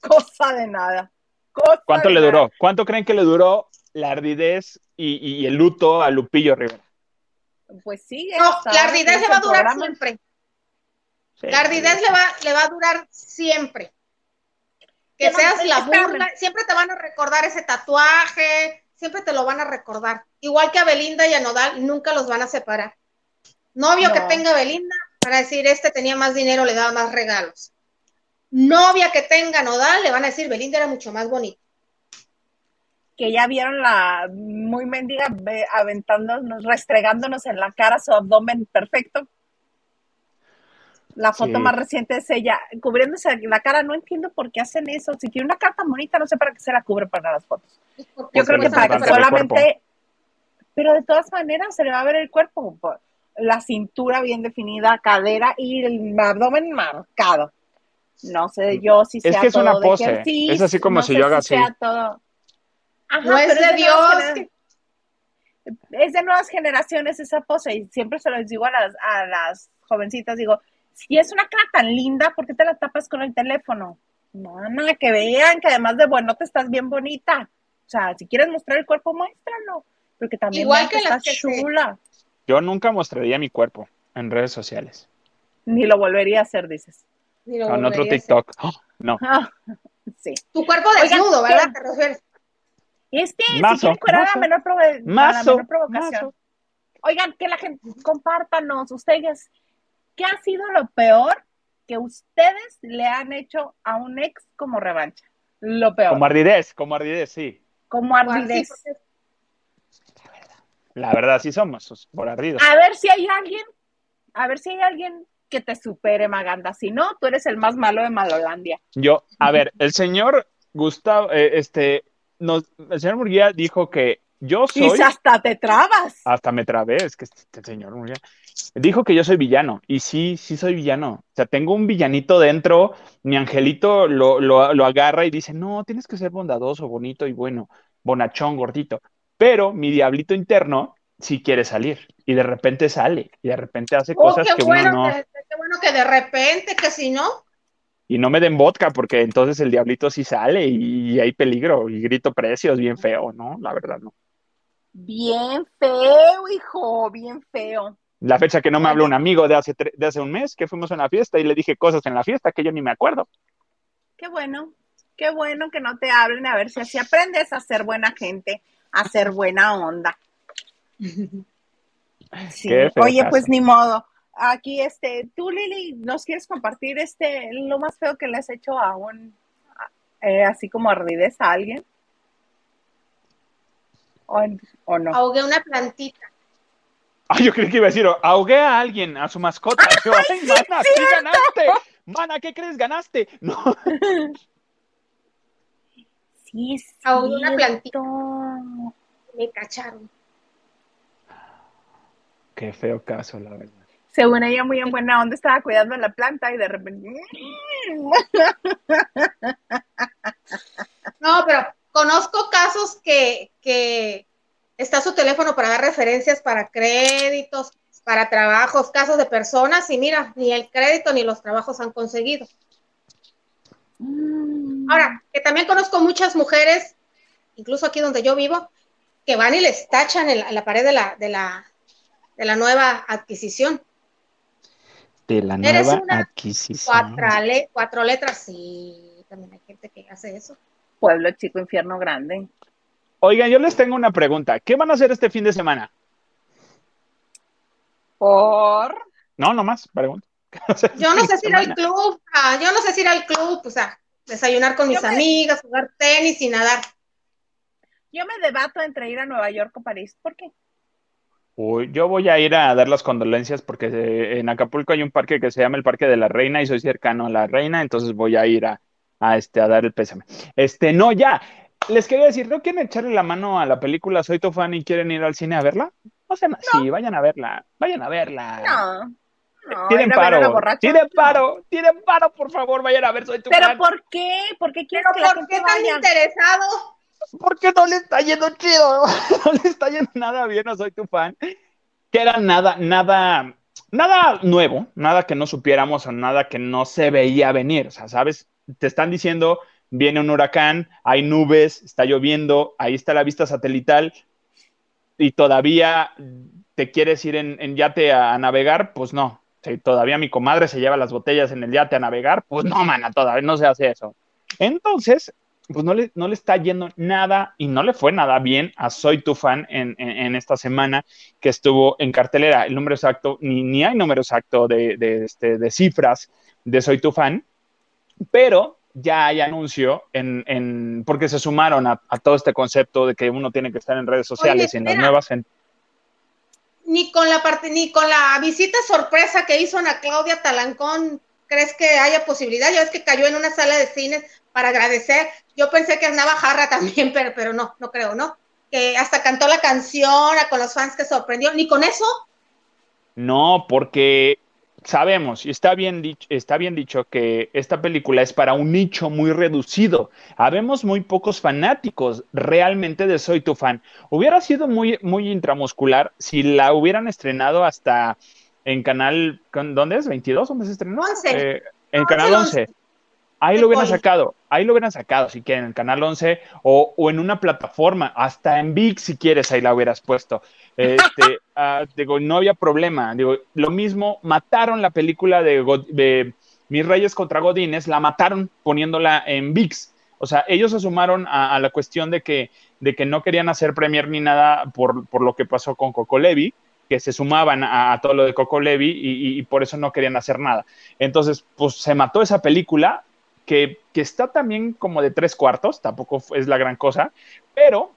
Cosa de nada. Cosa ¿Cuánto de le nada. duró? ¿Cuánto creen que le duró la ardidez y, y el luto a Lupillo Rivera? Pues sigue. No, hasta la ardidez le va a durar programa. siempre. Sí. La ardidez le va, le va a durar siempre. Que seas la burla, siempre te van a recordar ese tatuaje, siempre te lo van a recordar. Igual que a Belinda y a Nodal, nunca los van a separar. Novio No. que tenga Belinda, para decir, este tenía más dinero, le daba más regalos. Novia que tenga Nodal, le van a decir, Belinda era mucho más bonita. que ya vieron la muy mendiga ve- aventándonos, restregándonos en la cara su abdomen perfecto. La foto Sí. más reciente es ella cubriéndose la cara. No entiendo por qué hacen eso. Si tiene una cara tan bonita, no sé para qué se la cubre para las fotos. Yo Porque creo que para que solamente. Pero de todas maneras se le va a ver el cuerpo. La cintura bien definida, cadera y el abdomen marcado. No sé yo si Es sea que es una todo pose. ejercicio, Es así como no si yo haga así. sea todo- Ajá, No es pero de Dios. es de nuevas generaciones esa pose y siempre se los digo a las, a las jovencitas, digo, si es una cara tan linda, ¿por qué te la tapas con el teléfono? No, nada, que vean que además de bueno, te estás bien bonita. O sea, si quieres mostrar el cuerpo, muéstralo. Porque también Igual que que estás que se- chula. Yo nunca mostraría mi cuerpo en redes sociales. Ni lo volvería a hacer, dices. Ni lo Con otro. TikTok. ¡Oh! no. Ah, sí. Tu cuerpo desnudo. ¿verdad? ¿Te refieres? Este, si Mazo, quieren curar a mazo. la menor, provo- a la Mazo, menor provocación. mazo. Oigan, que la gente, compártanos ustedes, ¿qué ha sido lo peor que ustedes le han hecho a un ex como revancha? Lo peor, Como como, ardidez, como ardidez, sí. ardidez. Sí, porque- La verdad, sí somos, por ardidos. A ver si hay alguien, a ver si hay alguien que te supere, Maganda. Si no, tú eres el más malo de Malolandia. Yo, a ver, el señor Gustavo, eh, este, nos, el señor Murguía dijo que yo soy, si hasta te trabas. hasta me trabé, es que este señor Murguía, dijo que yo soy villano, y sí, sí soy villano. O sea, tengo un villanito dentro, mi angelito lo, lo, lo agarra y dice, no, tienes que ser bondadoso, bonito y bueno, bonachón, gordito. Pero mi diablito interno sí quiere salir, y de repente sale, y de repente hace Oh, cosas qué que bueno, uno no... que, qué bueno que de repente, que si no, Y no me den vodka porque entonces el diablito sí sale y hay peligro y grito precios bien feo, ¿no? La verdad no. Bien feo, hijo, bien feo. La fecha que no me habló un amigo de hace, tre- de hace un mes, que fuimos a una fiesta y le dije cosas en la fiesta que yo ni me acuerdo. Qué bueno, qué bueno que no te hablen, a ver si así aprendes a ser buena gente, a ser buena onda. Sí. Oye, pues ni modo. Aquí, este, tú, Lili, ¿nos quieres compartir este, lo más feo que le has hecho a un, eh, así como ardidez a alguien? ¿O, o no? ahogué una plantita. Ay, yo creí que iba a decir, ahogué a alguien, a su mascota. Yo, ay, mana, sí ganaste. Mana, ¿qué crees? Ganaste. No, Sí, es Ahogué una cierto. Me cacharon. qué feo caso, la verdad. Según ella, muy en buena onda, estaba cuidando la planta y de repente... No, pero conozco casos que, que está su teléfono para dar referencias para créditos, para trabajos, casos de personas, y mira, ni el crédito ni los trabajos han conseguido. Ahora, que también conozco muchas mujeres, incluso aquí donde yo vivo, que van y les tachan en la, en la pared de la, de, la, de la nueva adquisición. De la Eres nueva una adquisición. Cuatro, le- cuatro letras, sí, también hay gente que hace eso. Pueblo chico, infierno grande. Oigan, yo les tengo una pregunta. ¿Qué van a hacer este fin de semana? Por... No, nomás, pregunto. Yo no sé si ir al club, ah, yo no sé si ir al club, o sea, desayunar con mis Yo me- amigas, jugar tenis y nadar. Yo me debato entre ir a Nueva York o París. ¿Por qué? Uy, yo voy a ir a dar las condolencias porque eh, en Acapulco hay un parque que se llama el Parque de la Reina y soy cercano a la Reina, entonces voy a ir a, a, este, a dar el pésame. Este, no, ya. Les quería decir, ¿no quieren echarle la mano a la película Soy tu fan y quieren ir al cine a verla? O sea, sí, vayan a verla, vayan a verla. No. No, tienen paro, tienen no. paro, tienen paro, por favor, vayan a ver Soy tu ¿Pero fan. por qué? ¿Por qué quieres Pero que la ¿por gente qué tan vaya? interesado? Porque no le está yendo chido, no le está yendo nada bien, no soy tu fan. Que era nada, nada, nada nuevo, nada que no supiéramos o nada que no se veía venir. O sea, ¿sabes? Te están diciendo, viene un huracán, hay nubes, está lloviendo, ahí está la vista satelital y todavía te quieres ir en, en yate a, navegar, pues no. Todavía mi comadre se lleva las botellas en el yate a navegar, pues no, mana, todavía no se hace eso. Entonces, pues no le, no le está yendo nada y no le fue nada bien a Soy tu fan en, en, en esta semana que estuvo en cartelera. El número exacto, ni, ni hay número exacto de, de, este, de cifras de Soy tu fan, pero ya hay anuncio en, en porque se sumaron a, a, todo este concepto de que uno tiene que estar en redes sociales Oye, y en las nuevas. en- Ni con la parte, ni con la visita sorpresa que hizo Ana Claudia Talancón, ¿crees que haya posibilidad? Ya ves que cayó en una sala de cines para agradecer. Yo pensé que andaba jarra también, pero, pero no, no creo, ¿no? Que hasta cantó la canción a con los fans que sorprendió. Ni con eso. No, porque sabemos, y está bien dicho, está bien dicho que esta película es para un nicho muy reducido. Habemos muy pocos fanáticos realmente de Soy tu fan. Hubiera sido muy, muy intramuscular si la hubieran estrenado hasta en canal, ¿con- ¿dónde es? ¿22? ¿Dónde se estrenó? 11. Eh, en No, canal es el 11. 11. Ahí lo hubieran sacado, ahí lo hubieran sacado si quieren, en el canal 11 o, o en una plataforma, hasta en VIX si quieres, ahí la hubieras puesto. Este, ah, digo, no había problema. Digo, lo mismo, mataron la película de, God- de Mis Reyes contra Godines, la mataron poniéndola en VIX. O sea, ellos se sumaron a, a la cuestión de que, de que no querían hacer premier ni nada por, por lo que pasó con Coco Levi, que se sumaban a, a todo lo de Coco Levi y, y- y por eso no querían hacer nada. Entonces, pues se mató esa película, que, que está también como de tres cuartos, tampoco es la gran cosa, pero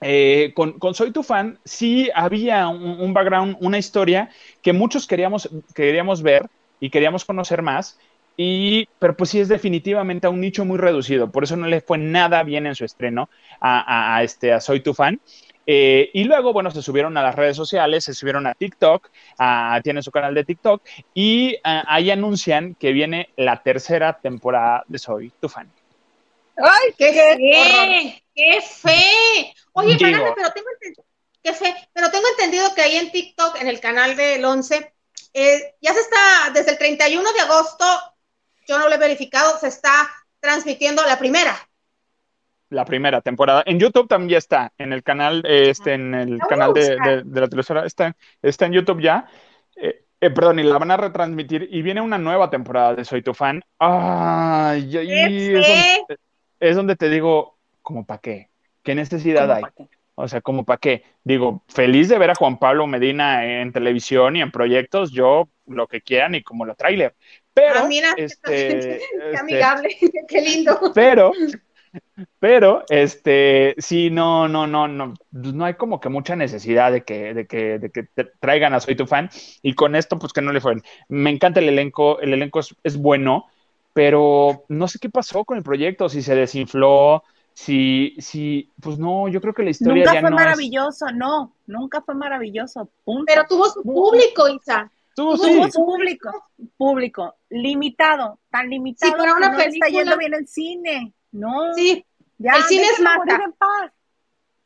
eh, con, Soy tu fan sí había un, un, background, una historia que muchos queríamos, queríamos ver y queríamos conocer más, y, pero pues sí es definitivamente a un nicho muy reducido, por eso no le fue nada bien en su estreno a, a, a este, a Soy tu fan. Eh, y luego, bueno, se subieron a las redes sociales, se subieron a TikTok, uh, tiene su canal de TikTok, y uh, ahí anuncian que viene la tercera temporada de Soy tu fan. ¡Ay, qué, qué fe! ¡Qué fe! Oye, Fernanda, pero tengo entendido, qué fe, pero tengo entendido que ahí en TikTok, en el canal del 11, eh, ya se está, desde el 31 de agosto, yo no lo he verificado, se está transmitiendo la primera. La primera temporada. En YouTube también ya está, en el canal, este, en el canal de, de, de, la televisora, está, está en YouTube ya. Eh, eh, perdón, y la van a retransmitir y viene una nueva temporada de Soy tu fan. Ay, y, es, donde, es, donde, te digo, como para qué, qué necesidad hay. Qué? O sea, como para qué. Digo, feliz de ver a Juan Pablo Medina en televisión y en proyectos, yo lo que quieran y como lo trailer. Pero, ah, mira, este, qué amigable, este, qué lindo. Pero, pero, este, sí, no, no, no, no, no hay como que mucha necesidad de que, de que, de que te traigan a Soy tu fan. Y con esto, pues que no le fue. Me encanta el elenco, el elenco es, es bueno, pero no sé qué pasó con el proyecto, si se desinfló, si, si, pues no, yo creo que la historia nunca ya fue no maravilloso, es... no, nunca fue maravilloso, punto. Pero tuvo su público, Isa. Tuvo, sí. su público, público, limitado, tan limitado sí, para una que no película... está yendo bien el cine, no. Sí, ya, el cine es mata. En paz.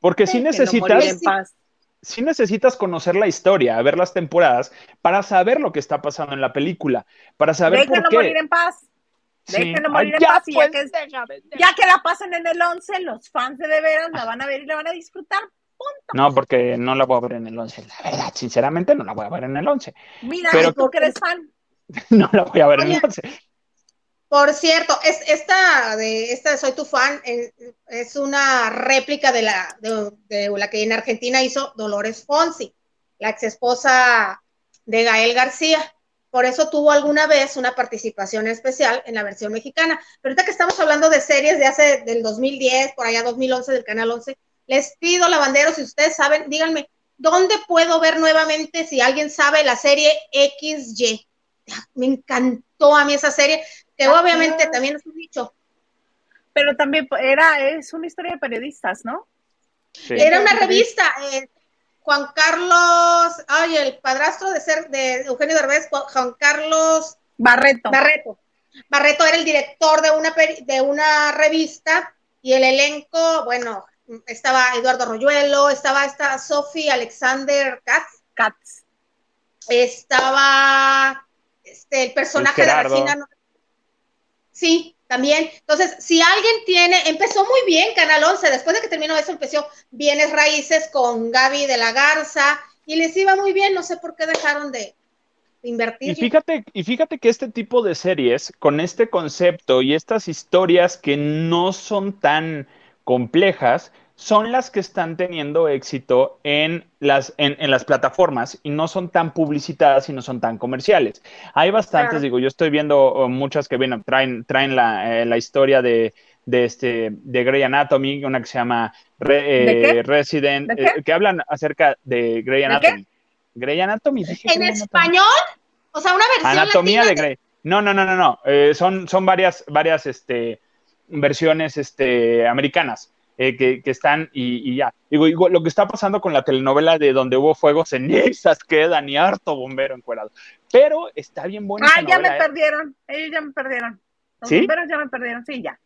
Porque si sí necesitas, sí necesitas conocer la historia, ver las temporadas, para saber lo que está pasando en la película, para saber Déjenlo por qué. morir en paz. Déjenlo Sí. morir Ay, en ya, paz. Y pues, ya, que, déjame, déjame. ya que la pasen en el 11, los fans de, de veras la van a ver y la van a disfrutar. Punto. No, porque no la voy a ver en el 11. La verdad, sinceramente, no la voy a ver en el 11. Mira, Pero- tú que eres fan. No la voy a ver en el Oye. 11. Por cierto, es, esta de esta Soy tu fan eh, es una réplica de la de, de la que en Argentina hizo Dolores Fonsi, la ex esposa de Gael García. Por eso tuvo alguna vez una participación especial en la versión mexicana. Pero ahorita que estamos hablando de series de hace del 2010, por allá 2011 del canal 11, Les pido, lavanderos, si ustedes saben, díganme, ¿dónde puedo ver nuevamente si alguien sabe la serie XY? Me encantó a mí esa serie, que obviamente también es un dicho. Pero también era, es una historia de periodistas, ¿no? Era una revista, eh, Juan Carlos, ay, el padrastro de ser de Eugenio Derbez, Juan Carlos Barreto. Barreto. Barreto era el director de una, de una revista y el elenco, bueno, estaba Eduardo Royuelo, estaba esta Sophie Alexander Katz. Katz. Estaba este, el personaje de Regina. Sí, también. Entonces, si alguien tiene, empezó muy bien Canal 11, después de que terminó eso, empezó Bienes Raíces con Gaby de la Garza y les iba muy bien, no sé por qué dejaron de, invertir. Y fíjate, y fíjate que este tipo de series, con este concepto y estas historias que no son tan complejas, son las que están teniendo éxito en las, en, las plataformas y no son tan publicitadas y no son tan comerciales. Hay bastantes, digo, yo estoy viendo muchas que vienen, traen, traen la, eh, historia de, este, de Grey Anatomy, una que se llama eh, Resident, eh, que hablan acerca de Grey Anatomy. Grey Anatomy. ¿En español? O sea, una versión. Anatomía de Grey. No, no, no, no, no. son, son varias, varias este, versiones este, americanas. Eh, que, están y, ya. Digo, lo que está pasando con la telenovela de donde hubo fuego, cenizas quedan y harto bombero encuerado. Pero está bien bueno. Ah, ya me ¿eh? perdieron, ellos ya me perdieron. Los bomberos ya me perdieron, sí, ya.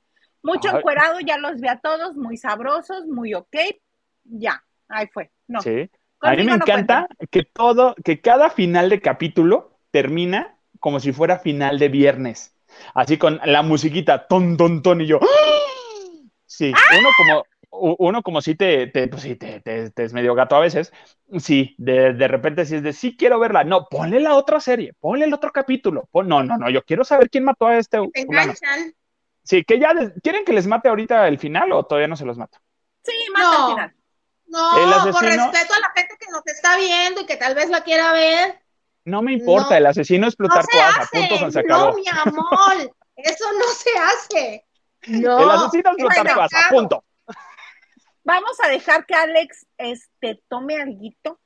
Mucho encuerado, ya los vi a todos, muy sabrosos, muy ok. Ya, ahí fue. No. Sí. a mí me encanta que todo, que cada final de capítulo termina como si fuera final de viernes. Así con la musiquita, ton, ton, ton, y yo. ¡Ah! Sí, uno como, uno como si te, te, pues sí, te, te, es medio gato a veces, sí, de, de, repente si es de, sí quiero verla, no, ponle la otra serie, ponle el otro capítulo, no, no, no, yo quiero saber quién mató a este. Sí, que ya, ¿quieren que les mate ahorita el final o todavía no se los mata? Sí, mata al final. No, por respeto a la gente que nos está viendo y que tal vez la quiera ver. No me importa, el asesino es Plutarco no punto se acabó. No, mi amor, eso no se hace. No, el asesino es punto. Vamos a dejar que Alex este, tome algo,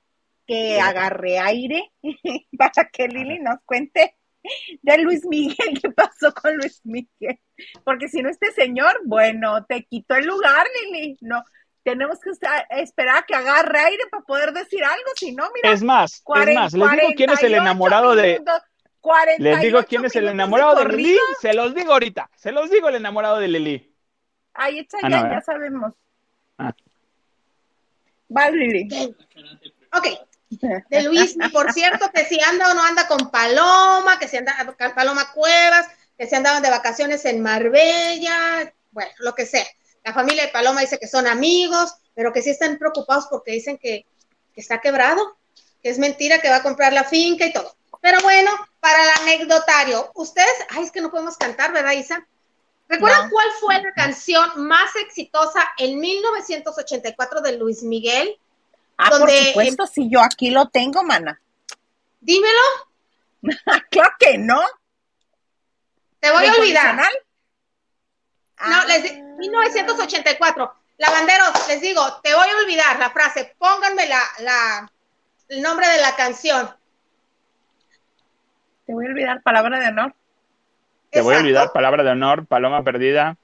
que agarre aire para que Lili nos cuente de Luis Miguel, qué pasó con Luis Miguel. Porque si no, este señor, bueno, te quitó el lugar, Lili. No, tenemos que esperar a que agarre aire para poder decir algo, si no, mira. Es más, es más, les digo quién es el enamorado de. Les digo quién es el enamorado de Lili, se los digo ahorita, se los digo el enamorado de Lili. Ahí está, ya, ya sabemos. Ah. Va, Lili. Ok. De Luis, por cierto, que si anda o no anda con Paloma, que si anda con Paloma Cuevas, que si andaban de vacaciones en Marbella, bueno, lo que sea. La familia de Paloma dice que son amigos, pero que sí están preocupados porque dicen que, que está quebrado, que es mentira, que va a comprar la finca y todo. Pero bueno, para el anecdotario, ustedes, ay, es que no podemos cantar, ¿verdad, Isa? ¿Recuerdan cuál fue la canción más exitosa en 1984 de Luis Miguel? Ah, por supuesto, si yo aquí lo tengo, mana. Dímelo. claro que no. Te voy a olvidar. No, ah. les 1984. Lavanderos, les digo, te voy a olvidar la frase. Pónganme la, la, el nombre de la canción. Te voy a olvidar palabra de honor. Te voy a olvidar palabra de honor, paloma perdida.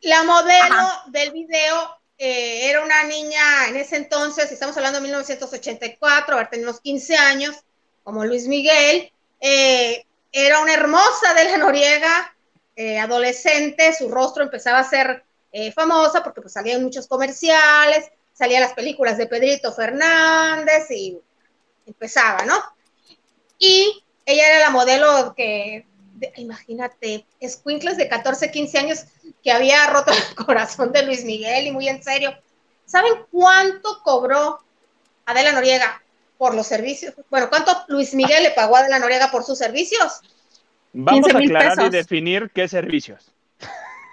La modelo del video eh, era una niña en ese entonces, estamos hablando de 1984, ver, tenemos 15 años, como Luis Miguel. Eh, era una hermosa de la Noriega, eh, adolescente, su rostro empezaba a ser famosa porque pues salía en muchos comerciales, salía las películas de Pedrito Fernández y empezaba, ¿no? Y ella era la modelo que, imagínate, escuincles de 14, 15 años que había roto el corazón de Luis Miguel y muy en serio. ¿Saben cuánto cobró Adela Noriega por los servicios? Bueno, ¿cuánto Luis Miguel le pagó a Adela Noriega por sus servicios? Vamos a aclarar y definir qué servicios.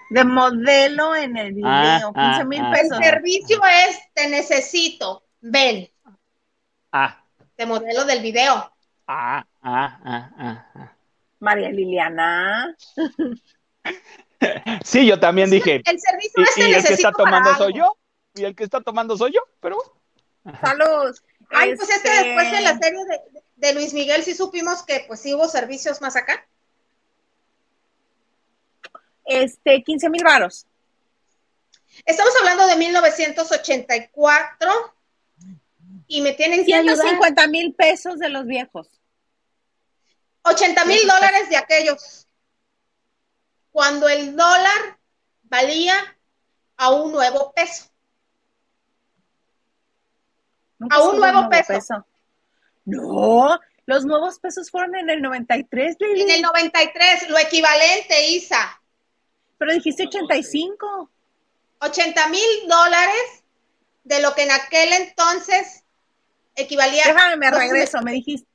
De modelo en el ah, video, 15 ah, mil ah. pesos. El servicio es te necesito, ven. Ah. De modelo del video. Ah, ah, ah, ah, ah. María Liliana. Sí, yo también dije. El servicio ¿Y, el que está tomando soy yo? y el que está tomando soy yo, pero bueno. Salud. Ay, pues es que después de la Este, serie de, de Luis Miguel sí supimos que pues sí hubo servicios más acá. Este, 15 mil varos. Estamos hablando de 1984 y me tienen que ayudar. 150 mil pesos de los viejos. 80 mil dólares de aquellos. Cuando el dólar valía a un nuevo peso. Nunca A un nuevo peso. No, los nuevos pesos fueron en el 93, Lili. En el 93, lo equivalente, Isa, Pero dijiste 85. 80 mil dólares de lo que en aquel entonces equivalía. Déjame, me regreso. Me dijiste,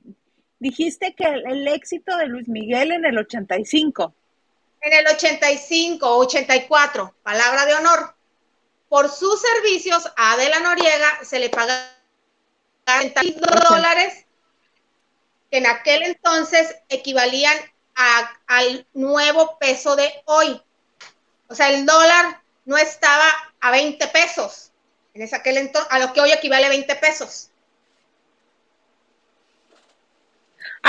dijiste que el, el éxito de Luis Miguel en el 85. En el 85 o 84, palabra de honor. Por sus servicios a Adela Noriega se le pagaron 40 mil dólares que en aquel entonces equivalían a- al nuevo peso de hoy. O sea, el dólar no estaba a 20 pesos en aquel entonces, a lo que hoy equivale a 20 pesos.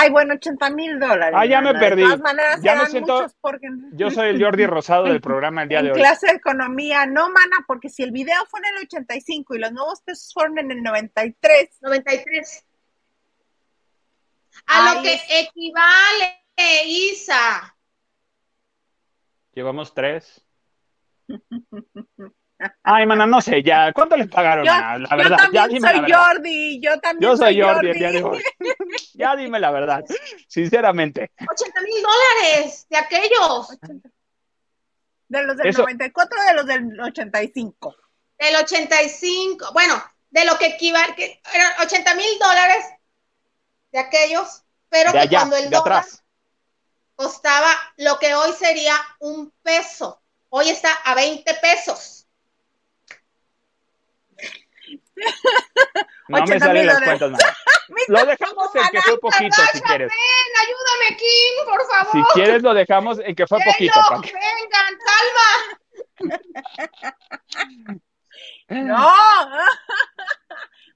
Ay, bueno, 80 mil dólares. Ah, ya me perdí. De todas maneras, Ya me siento- muchos porque... Yo soy el Jordi Rosado del programa el día en de hoy. clase de economía, no, mana, porque si el video fue en el 85 y los nuevos pesos fueron en el 93, 93. A lo que equivale, Isa. Llevamos tres. Ay, mana, no sé, ya. ¿Cuánto les pagaron? yo, mana? La yo verdad, ya también dime la soy verdad. Jordi, yo también Yo soy soy Jordi el día de hoy. Ya dime la verdad, sinceramente. 80 mil dólares de aquellos. De los del Eso- 94 de los del 85. Del 85. Bueno, de lo que equivale, que eran 80 mil dólares de aquellos, pero De que allá, cuando el dólar atrás. costaba lo que hoy sería un peso. Hoy está a 20 pesos. No me 80 salen las cuentas, mana. Lo dejamos en que fue poquito, si quieres. Ven, ayúdame, Kim, por favor. Si quieres, lo dejamos en que fue poquito. Hielo, pa' que- vengan, calma. No.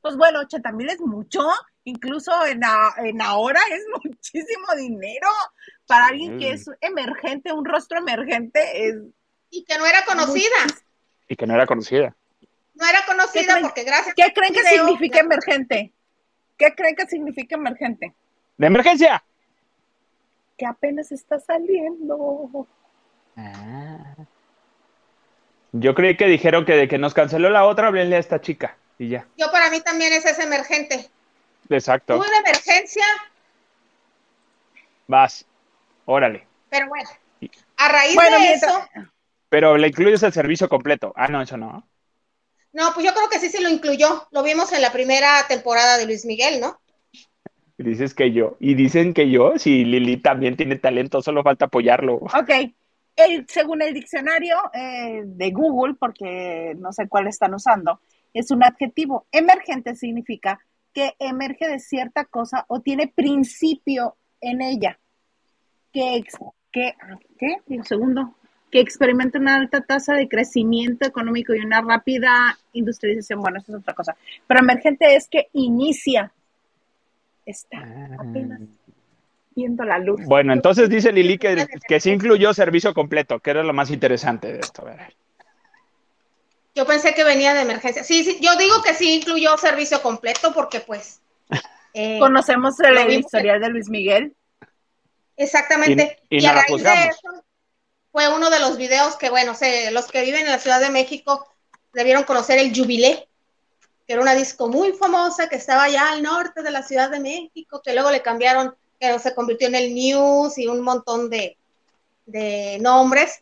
Pues bueno, 80 mil es mucho, incluso en, a- en ahora es muchísimo dinero. Para alguien que es emergente, un rostro emergente, es Y que no era conocida. Y que no era conocida. No era ¿Qué conocida porque gracias ¿Qué creen que Video. significa emergente? ¿Qué creen que significa emergente? ¡De emergencia! Que apenas está saliendo. Ah. Yo creí que dijeron que de que nos canceló la otra, háblenle a esta chica. Y ya. Yo para mí también es ese emergente. Exacto. Tuve una emergencia, Vas. Órale. pero bueno. A raíz Bueno, de mientras- eso, Pero le incluyes el servicio completo. Ah, no, eso no. No, pues yo creo que sí se lo incluyó. Lo vimos en la primera temporada de Luis Miguel, ¿no? Y dices que yo. Y dicen que yo, si Lili también tiene talento, solo falta apoyarlo. Ok. El, según el diccionario eh, de Google, porque no sé cuál están usando, es un adjetivo. Emergente significa que emerge de cierta cosa o tiene principio en ella. Que, que ¿qué? El segundo. Que experimenta una alta tasa de crecimiento económico y una rápida industrialización. Bueno, eso es otra cosa. Pero emergente es que inicia. Está apenas viendo la luz. Bueno, entonces dice Lili que, que sí incluyó servicio completo, que era lo más interesante de esto. A ver. Yo pensé que venía de emergencia. Sí, sí, yo digo que sí incluyó servicio completo porque pues... eh, Conocemos el, historial de Luis Miguel. Exactamente. Y- y Y, no a la raíz de eso fue uno de los videos que, bueno, los que viven en la Ciudad de México debieron conocer el Jubilé, que era una disco muy famosa que estaba allá al norte de la Ciudad de México, que luego le cambiaron, que se convirtió en el News y un montón de, nombres.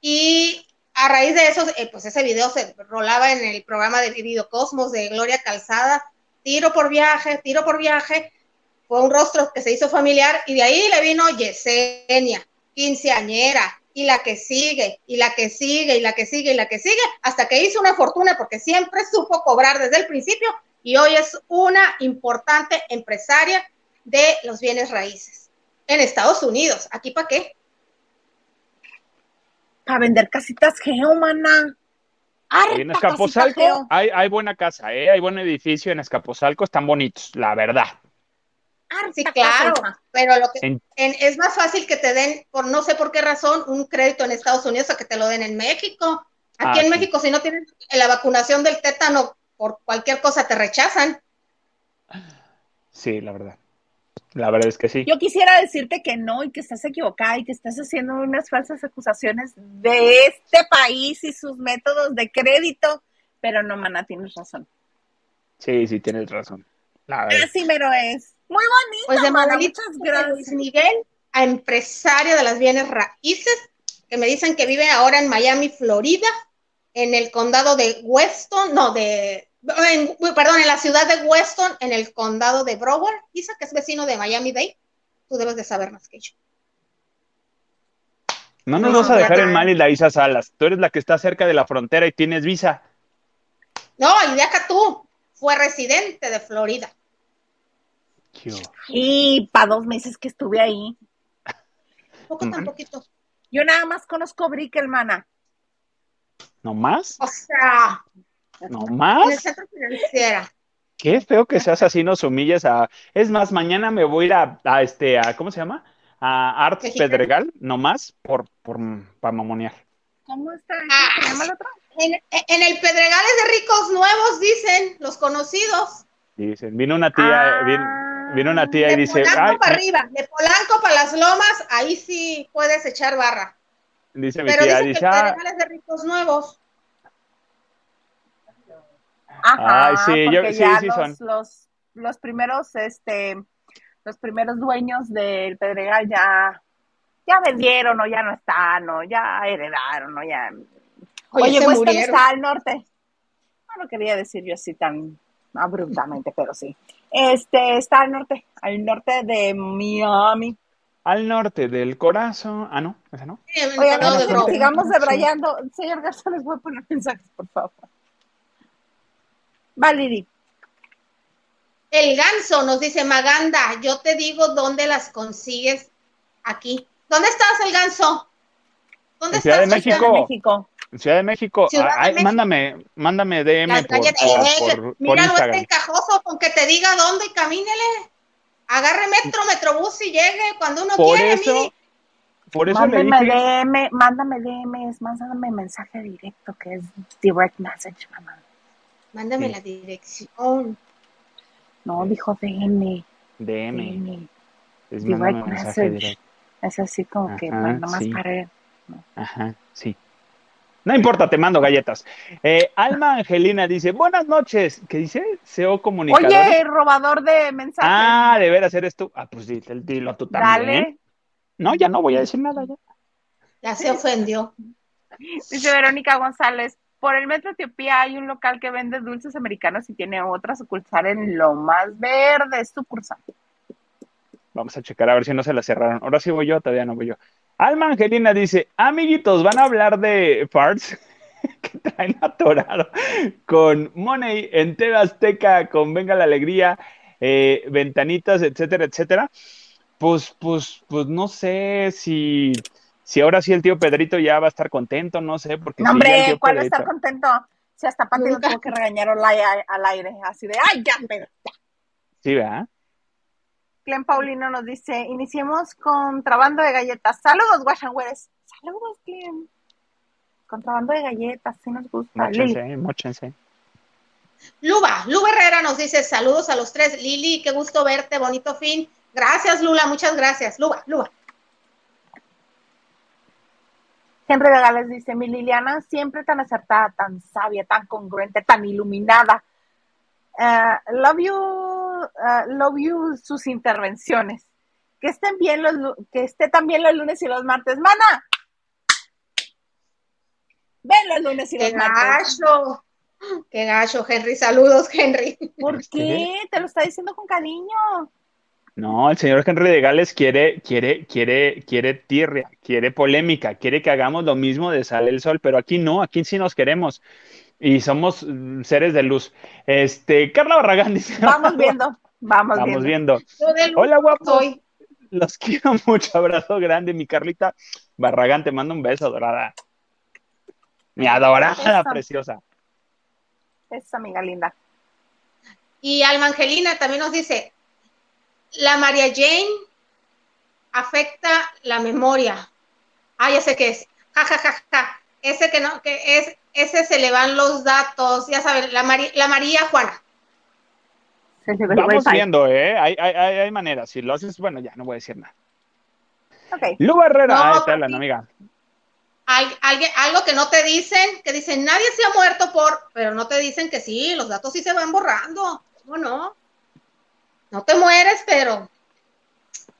Y a raíz de eso, eh, pues ese video se rolaba en el programa de Videocosmos de Gloria Calzada, tiro por viaje, tiro por viaje, fue un rostro que se hizo familiar y de ahí le vino Yesenia, quinceañera, y la que sigue, y la que sigue, y la que sigue, y la que sigue, hasta que hizo una fortuna porque siempre supo cobrar desde el principio y hoy es una importante empresaria de los bienes raíces en Estados Unidos. ¿Aquí para qué? Para vender casitas geomana. en Escaposalco hay, hay, buena casa, ¿eh? hay buen edificio en Escaposalco, están bonitos, la verdad. Sí, claro, pero lo que es más fácil que te den, por no sé por qué razón, un crédito en Estados Unidos a que te lo den en México. Aquí ah, en México, si no tienes la vacunación del tétano, por cualquier cosa te rechazan. Sí, la verdad. La verdad es que sí. Yo quisiera decirte que no y que estás equivocada y que estás haciendo unas falsas acusaciones de este país y sus métodos de crédito, pero no, mana, tienes razón. Sí, sí, tienes razón. Así mero es. Muy bonito. Pues de muchas gracias. Miguel a empresario de las bienes raíces, que me dicen que vive ahora en Miami, Florida, en el condado de Weston, no, de perdón, en la ciudad de Weston, en el condado de Broward, Isa, que es vecino de Miami Dade. Tú debes de saber más que yo. No nos vas a dejar en mal y la Isa Salas. Tú eres la que está cerca de la frontera y tienes visa. No, y de acá tú. Fue residente de Florida. Y para dos meses que estuve ahí. Poco tan poquito. Yo nada más conozco Brick, mana. ¿No más? O sea, no más. En el centro financiero. Qué feo que seas así, nos humilles a. Es más, mañana me voy a ir a, este, a, ¿cómo se llama? A Art Pedregal, nomás por, por, para mamonear. ¿Cómo está? Ah, llama el otro? En, el Pedregal es de ricos nuevos, dicen, los conocidos. Dicen, vino una tía, ah. vino, una tía y dice. De Polanco para arriba, de Polanco para las lomas, ahí sí puedes echar barra. Dice mi Pero tía, dice, que el Pedregal es de ricos nuevos. Ajá, sí, yo, sí, sí los, son. Los, los primeros, este, los primeros dueños del Pedregal ya, ya vendieron o ya no están o ya heredaron o ya. Oye, pues está al norte. No lo quería decir yo así tan abruptamente, pero sí. Este está al norte, al norte de Miami. Al norte del corazón. Ah, no, ese no. Oye, no, sigamos debrayando. Señor Garza, les voy a poner mensajes, por favor. Valerie. El ganso nos dice Maganda, yo te digo dónde las consigues aquí. ¿Dónde estás, el ganso? ¿Dónde en Ciudad De México. Ciudad de México. En Ciudad de México. Mándame, mándame DM por, por, Mira, no este encajoso con que te diga dónde y camínele. Agarre metro, metrobús y llegue cuando uno por quiere. Eso, Por eso mándame le dije... DM, mándame DM, mándame mensaje directo que es direct message, mamá. Mándame la dirección. No, dijo DM. DM. Es direct message. Es así como que, bueno, nomás para Ajá, sí. No importa, te mando galletas. Eh, Alma Angelina dice, buenas noches. ¿Qué dice? SEO comunicador. Oye, robador de mensajes. Ah, de veras eres tú. Ah, pues dilo, dilo tú también. Dale. No, ya no voy a decir nada ya. Ya se ofendió. Dice Verónica González, por el Metro Etiopía hay un local que vende dulces americanos y tiene otra sucursal en lo más verde, sucursal. Vamos a checar a ver si no se la cerraron. Ahora sí voy yo, todavía no voy yo. Alma Angelina dice, amiguitos, van a hablar de parts que traen atorado con Money en TV Azteca, con Venga la Alegría, eh, ventanitas, etcétera, etcétera. Pues, pues, pues no sé si si ahora sí el tío Pedrito ya va a estar contento, no sé, porque... No, hombre, ¿cuál va a estar contento? Si hasta Pati lo tuvo que regañar al aire, así de, ¡ay, ya, Pedro! Sí, ¿verdad? Clem Paulino nos dice, iniciemos contrabando de galletas. Saludos, guachangueres. Saludos, Clem. Contrabando de galletas, sí nos gusta. Móchense, móchense. Luba, Luba Herrera nos dice, saludos a los tres. Lili, qué gusto verte, bonito fin. Gracias, Lula, muchas gracias. Luba, Luba. Henry de Gales dice, mi Liliana siempre tan acertada, tan sabia, tan congruente, tan iluminada. Eh, love you, uh, love you sus intervenciones. Que estén bien los, que esté también los lunes y los martes. Mana, ven los lunes y los martes. Gacho. Qué gacho, Henry. Saludos, Henry. ¿Por qué? Te lo está diciendo con cariño. No, el señor Henry de Gales quiere, quiere, quiere, quiere tierra, quiere polémica, quiere que hagamos lo mismo de Sale el Sol, pero aquí no, aquí sí nos queremos y somos mm, seres de luz. Este, Carla Barragán dice. Vamos viendo, vamos, vamos viendo. Hola, guapo. Los quiero mucho, abrazo grande, mi Carlita Barragán, te mando un beso, dorada. Mi adorada preciosa. Esa amiga linda. Y Alma Angelina también nos dice, la María Jane afecta la memoria. Ah, ya sé qué es. Ja, ja, ja, ja. Ese que no, que es, ese se le van los datos, ya saben, la, la María Juana. Vamos viendo, ¿eh? Hay, hay, hay, maneras. Si lo haces, bueno, ya no voy a decir nada. Ok. Lu Herrera, no, ahí está la amiga. algo que no te dicen, que dicen, nadie se ha muerto por, pero no te dicen que sí, los datos sí se van borrando. ¿Cómo no? No te mueres, pero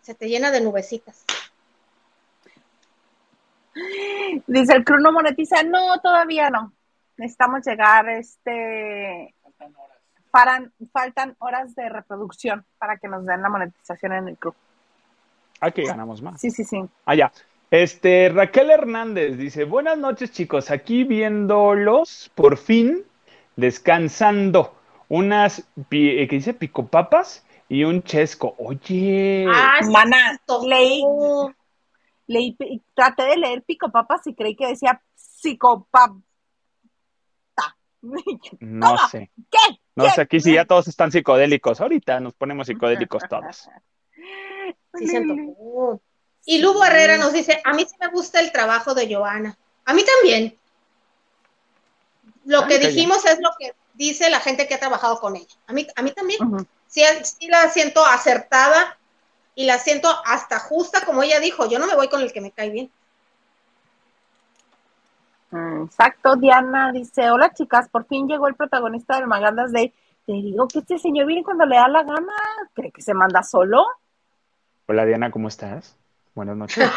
se te llena de nubecitas. Dice el Cruno monetiza, no, todavía no. Necesitamos llegar, este, faltan horas. faltan horas de reproducción para que nos den la monetización en el club. Aquí ganamos más. Sí, sí, sí. Allá. Ah, este, Raquel Hernández dice, buenas noches chicos, aquí viéndolos, por fin, descansando. Unas, eh, ¿qué dice? Picopapas y un chesco. Oye. Ah, mana, leí, leí, traté de leer picopapas y creí que decía psicopapa. No sé. ¿Qué? No sé, aquí sí ya todos están psicodélicos. Ahorita nos ponemos psicodélicos todos. y Lugo Herrera nos dice, a mí sí me gusta el trabajo de Joana. A mí también. Lo ah, que dijimos es lo que dice la gente que ha trabajado con ella. A mí, a mí también. sí, la siento acertada y la siento hasta justa, como ella dijo. Yo no me voy con el que me cae bien. Mm, exacto, Diana dice, hola chicas, por fin llegó el protagonista del Magandas Day. Te digo que este señor viene cuando le da la gana. ¿Cree que se manda solo? Hola Diana, ¿cómo estás? Buenas noches.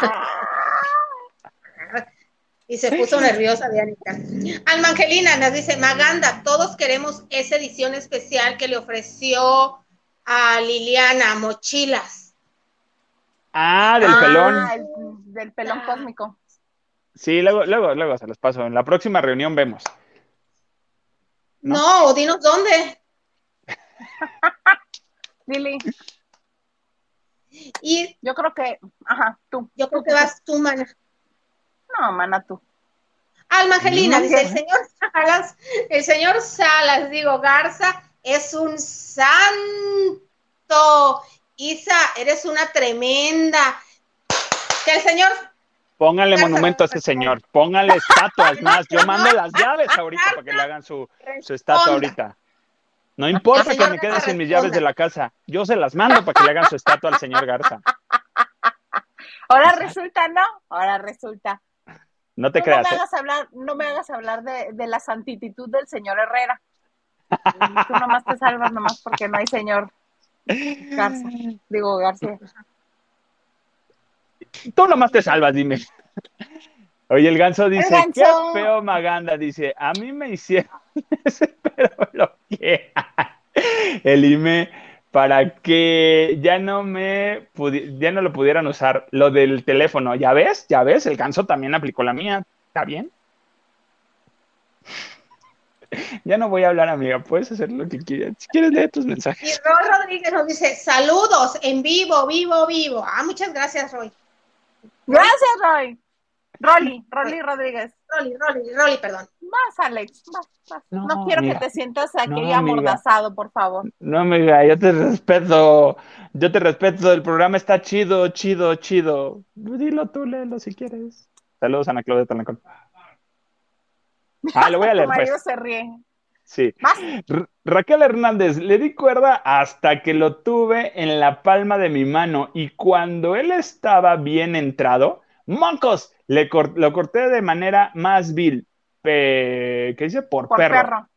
y se puso nerviosa Dianita. Alma Angelina nos dice, Maganda, todos queremos esa edición especial que le ofreció a Liliana, mochilas. Ah, del pelón. del pelón cósmico. Sí, luego, luego, luego se los paso. En la próxima reunión vemos. No, dinos dónde. Lili. Y yo creo que, ajá, tú. Yo creo que vas tú, mana. No, mana, tú. Alma Angelina, dice el señor Salas, el señor Salas, digo, Garza, es un santo. Isa, eres una tremenda. Que el señor Póngale monumento a ese señor, póngale estatuas más. Yo mando las llaves ahorita para que le hagan su, su estatua ahorita. No importa que me quede sin mis llaves de la casa, yo se las mando para que le hagan su estatua al señor Garza. Ahora resulta, ¿no? Ahora resulta. No te creas. No me ¿eh? hagas hablar, no me hagas hablar de, de la santititud del señor Herrera. Tú nomás te salvas nomás porque no hay señor Garza. Digo, García. Tú nomás te salvas, dime. Oye, el ganso dice, qué feo Maganda, dice, a mí me hicieron ese, pero lo que el IME para que ya no me ya no lo pudieran usar. Lo del teléfono, ¿ya ves? ¿Ya ves? El ganso también aplicó la mía. ¿Está bien? Ya no voy a hablar, amiga. Puedes hacer lo que quieras. Si quieres, leer tus mensajes. Y Roy Rodríguez nos dice: Saludos en vivo, vivo, vivo. Ah, muchas gracias, Roy. Gracias, Roy. Rolly, Rolly Rodríguez. Rolly, Rolly, Rolly, perdón. Vas, Alex, vas, No, quiero que te sientas aquí amordazado, por favor. No, amiga, yo te respeto. Yo te respeto. El programa está chido, chido, chido. Dilo tú, léelo si quieres. Saludos, Ana Claudia Talancón. Ah, lo voy a leer. tu marido pues. se ríe. Sí. Raquel Hernández, le di cuerda hasta que lo tuve en la palma de mi mano y cuando él estaba bien entrado, ¡moncos! Le lo corté de manera más vil. ¿Qué dice? Por, perro.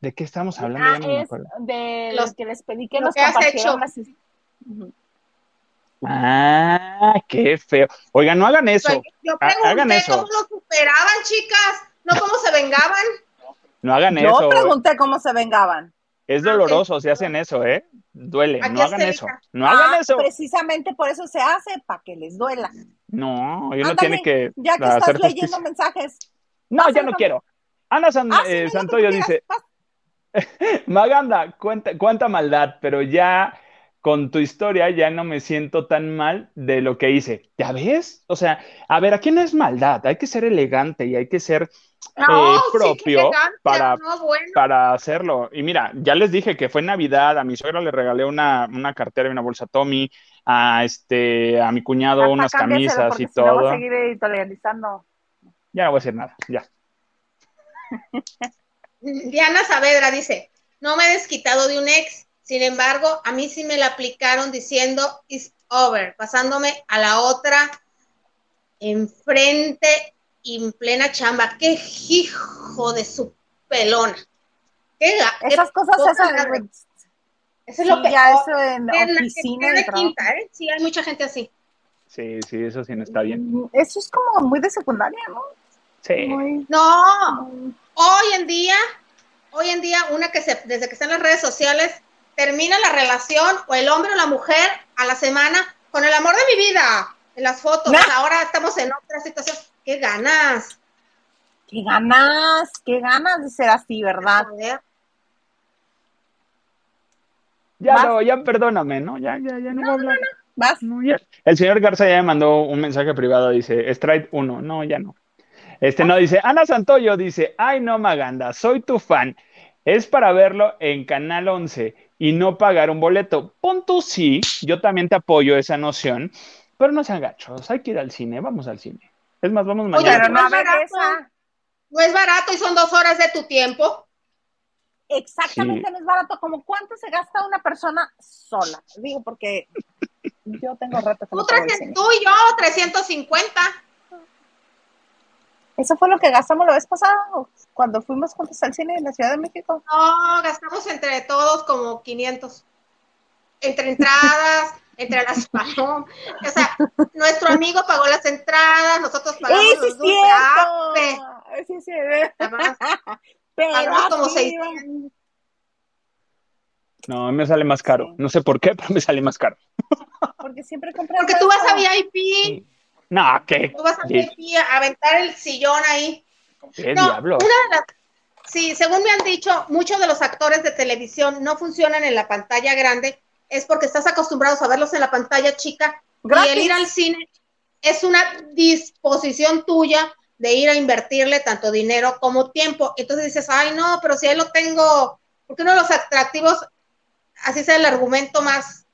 ¿De qué estamos hablando? Ah, es de los que les pedí que nos compartieran Ah, qué feo. Oigan, no hagan eso. Yo hagan eso. cómo lo superaban, chicas, no cómo se vengaban. No hagan eso. Yo pregunté cómo se vengaban. Es doloroso si hacen eso, ¿eh? Duele. no hagan eso. No hagan ah, eso. Precisamente por eso se hace, para que les duela. No, yo no tiene que. Ya que estás leyendo mensajes. No, ya no quiero. Ana ah, eh, Santoyo dice: Maganda, cuenta, cuánta maldad, pero ya con tu historia ya no me siento tan mal de lo que hice. ¿Ya ves? O sea, a ver, aquí no es maldad, hay que ser elegante y hay que ser eh, No, sí, qué propio elegancia, para, no, bueno. para hacerlo. Y mira, ya les dije que fue en Navidad, a mi suegra le regalé una, una cartera y una bolsa Tommy, a este, a mi cuñado Hasta unas camisas y si no voy a todo. seguir editorializando. Ya no voy a decir nada, ya. Diana Saavedra dice, no me he desquitado de un ex, sin embargo, a mí sí me la aplicaron diciendo it's over, pasándome a la otra enfrente y en plena chamba. ¡Qué hijo de su pelona! ¡Qué ga- qué Esas cosas, güey, Eso es sí, lo que ya eso en en la oficina trabajo. quinta, ¿eh? Sí, hay mucha gente así. Sí, sí, eso sí no está bien. Mm, Eso es como muy de secundaria, ¿no? Sí. Muy, No, hoy en día, hoy en día, una que se, desde que está en las redes sociales, termina la relación o el hombre o la mujer a la semana con el amor de mi vida en las fotos. Nah. Ahora estamos en otra situación. ¡Qué ganas! Qué ganas, qué ganas de ser así, ¿verdad? Ya Vas. no, ya perdóname, ¿no? Ya, ya, ya no, voy a hablar. Vas. No, ya. El señor Garza ya me mandó un mensaje privado, dice, Strike 1, no, ya no. Este no, dice, Ana Santoyo dice, ay no, Maganda, soy tu fan. Es para verlo en Canal 11 y no pagar un boleto. Punto sí, yo también te apoyo esa noción, pero no sean gachos, hay que ir al cine, vamos al cine. Es más, vamos Oye, mañana. Pero no a es barato. No es barato y son dos horas de tu tiempo. Exactamente, Sí. no es barato. Como cuánto se gasta una persona sola. Digo, porque yo tengo rato que Tú, no pago el 300 cine. tú y yo, 350. Eso fue lo que gastamos la vez pasada, cuando fuimos juntos al cine en la Ciudad de México. No, gastamos entre todos como 500. Entre entradas, entre las palomas. O sea, nuestro amigo pagó las entradas, nosotros pagamos ¡Sí, sí los es dulces. Ah! Sí, sí, Además, Pero como 600. No, me sale más caro. Sí. No sé por qué, pero me sale más caro. Porque siempre compras Porque tú vas a eso. VIP, No, ¿qué? tú vas a Sí. VIP a aventar el sillón ahí. ¿Qué No, diablo? una de las- sí, según me han dicho, muchos de los actores de televisión no funcionan en la pantalla grande, es porque estás acostumbrados a verlos en la pantalla chica y el ir al cine es una disposición tuya de ir a invertirle tanto dinero como tiempo. Entonces dices, ay no, pero si ahí lo tengo, porque uno de los atractivos, así sea el argumento más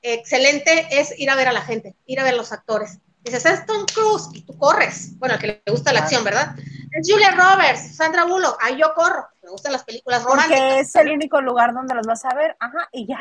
excelente, es ir a ver a la gente, ir a ver a los actores. Dices, es Tom Cruise, y tú corres. Bueno, al que le gusta la acción, ¿verdad? Es Julia Roberts, Sandra Bullock, ahí yo corro. Me gustan las películas románticas. Porque es el único lugar donde los vas a ver. Ajá, y ya,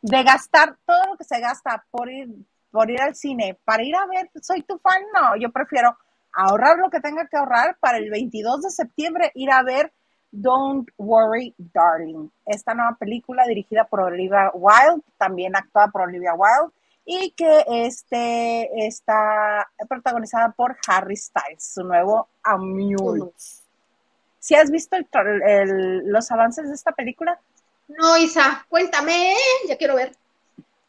de gastar todo lo que se gasta por ir, por ir al cine, para ir a ver, soy tu fan, no, yo prefiero ahorrar lo que tenga que ahorrar para el 22 de septiembre ir a ver Don't Worry, Darling, esta nueva película dirigida por Olivia Wilde, también actuada por Olivia Wilde, y que este, está protagonizada por Harry Styles, su nuevo Amuse. ¿Si has visto el tra- el- los avances de esta película? No, Isa, cuéntame, ya quiero ver.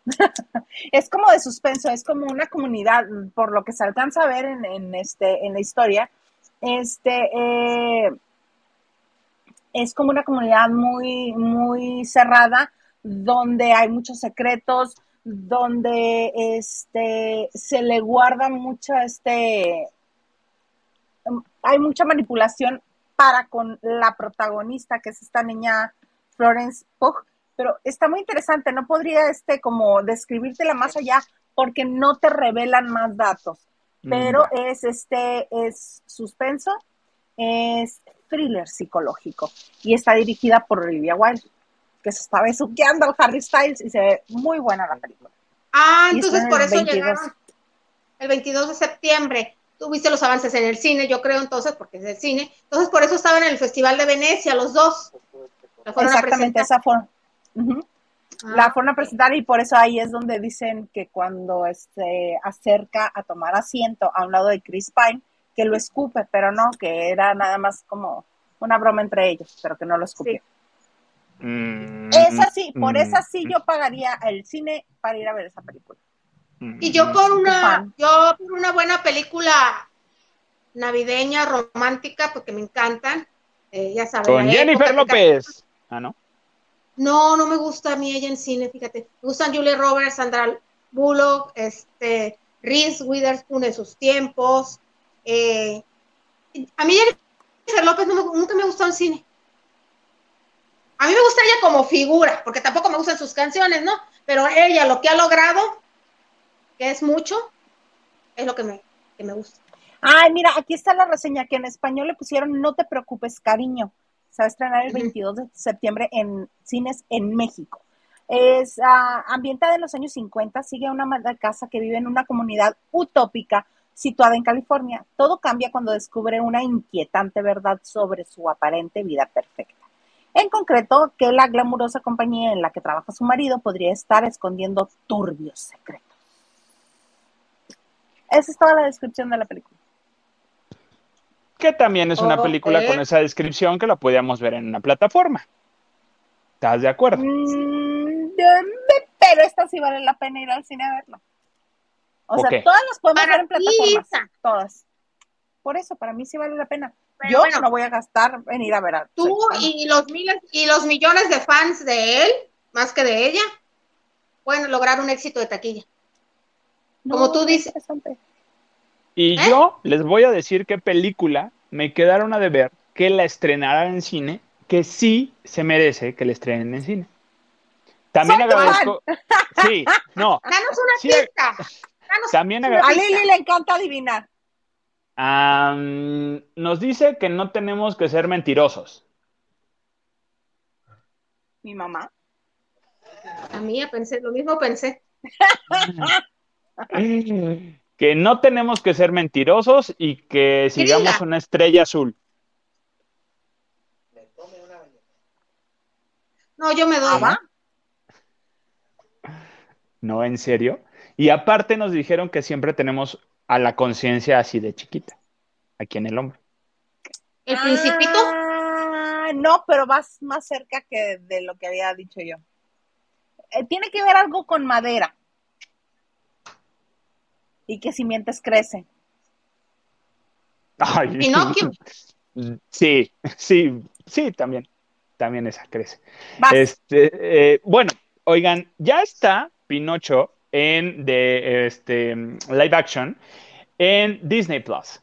Es como de suspenso, es como una comunidad, por lo que se alcanza a ver en, en este, en la historia. Este eh, es como una comunidad muy, muy cerrada, donde hay muchos secretos, donde este se le guarda mucho este hay mucha manipulación para con la protagonista, que es esta niña Florence Pugh, pero está muy interesante, no podría este como describírtela más allá porque no te revelan más datos, pero Mm, es este es suspenso, es thriller psicológico y está dirigida por Olivia Wilde, que se está besuqueando al Harry Styles y se ve muy buena la película. Ah, Y entonces por el eso 22. llegaron el 22 de septiembre. Tuviste los avances en el cine, yo creo entonces, porque es del cine. Entonces por eso estaban en el Festival de Venecia, los dos. Exactamente, esa fue. Ujú. Ah, La fueron a presentar y por eso ahí es donde dicen que cuando se acerca a tomar asiento a un lado de Chris Pine, que lo escupe, pero no, que era nada más como una broma entre ellos, pero que no lo escupió. Mm, Esa sí, por mm, esa sí yo pagaría el cine para ir a ver esa película. mm, Y yo por una, yo por una buena película navideña, romántica, porque me encantan. eh, ya saben. Con Jennifer época López. Ah, ¿no? No, no me gusta a mí ella en cine, fíjate. Me gustan Julia Roberts, Sandra Bullock, este, Reese Witherspoon en sus tiempos. Eh, a mí Jennifer López nunca me gustó el cine. A mí me gusta ella como figura, porque tampoco me gustan sus canciones, ¿no? Pero ella lo que ha logrado, que es mucho, es lo que me, que me gusta. Ay, mira, aquí está la reseña que en español le pusieron No te preocupes, cariño. Se va a estrenar el 22 de septiembre en cines en México. Es uh, ambientada en los años 50, sigue a una madre de casa que vive en una comunidad utópica situada en California. Todo cambia cuando descubre una inquietante verdad sobre su aparente vida perfecta. En concreto, que la glamurosa compañía en la que trabaja su marido podría estar escondiendo turbios secretos. Esa es toda la descripción de la película. Que también es una película con esa descripción que la podíamos ver en una plataforma. ¿Estás de acuerdo? Mm, pero esta sí vale la pena ir al cine a verla. O sea, todas las podemos ver en plataformas. Todas. Por eso, para mí sí vale la pena. Yo no voy a gastar en ir a ver a Tú y los miles y los millones de fans de él, más que de ella, pueden lograr un éxito de taquilla. Como tú dices. Y ¿Eh? yo les voy a decir qué película me quedaron a deber que la estrenaran en cine, que sí se merece que la estrenen en cine. También agradezco. Sí, no. Danos una pista. también agradezco. A Lili le encanta adivinar nos dice que no tenemos que ser mentirosos. Mi mamá. A mí pensé, lo mismo pensé. que no tenemos que ser mentirosos y que sigamos una estrella azul. No, yo me doy. No, en serio. Y aparte nos dijeron que siempre tenemos a la conciencia así de chiquita, aquí en el hombro. ¿El principito? Ah, no, pero vas más cerca que de lo que había dicho yo. Eh, tiene que ver algo con madera. Y que si mientes crece. Ay, Sí, sí, sí, también. También esa crece. Este, eh, bueno, oigan, ya está Pinocho en de este live action en Disney Plus.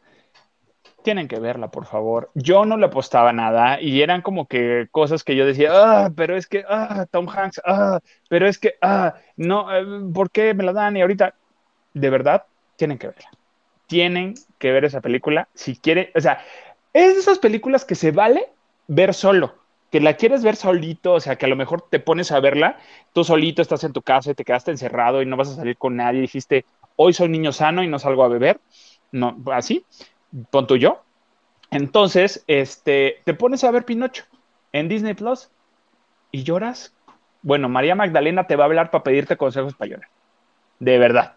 Tienen que verla, por favor. Yo no le apostaba nada y eran como que cosas que yo decía, ah, pero es que, ah, Tom Hanks, ah, pero es que, ah, no, eh, ¿por qué me la dan? Y ahorita, de verdad, tienen que verla. Tienen que ver esa película si quieren, o sea, es de esas películas que se vale ver solo que la quieres ver solito, o sea, que a lo mejor te pones a verla, tú solito estás en tu casa y te quedaste encerrado y no vas a salir con nadie, dijiste, hoy soy niño sano y no salgo a beber, no, así, pon tú yo. Entonces, este, te pones a ver Pinocho en Disney Plus y lloras. Bueno, María Magdalena te va a hablar para pedirte consejos para llorar. De verdad.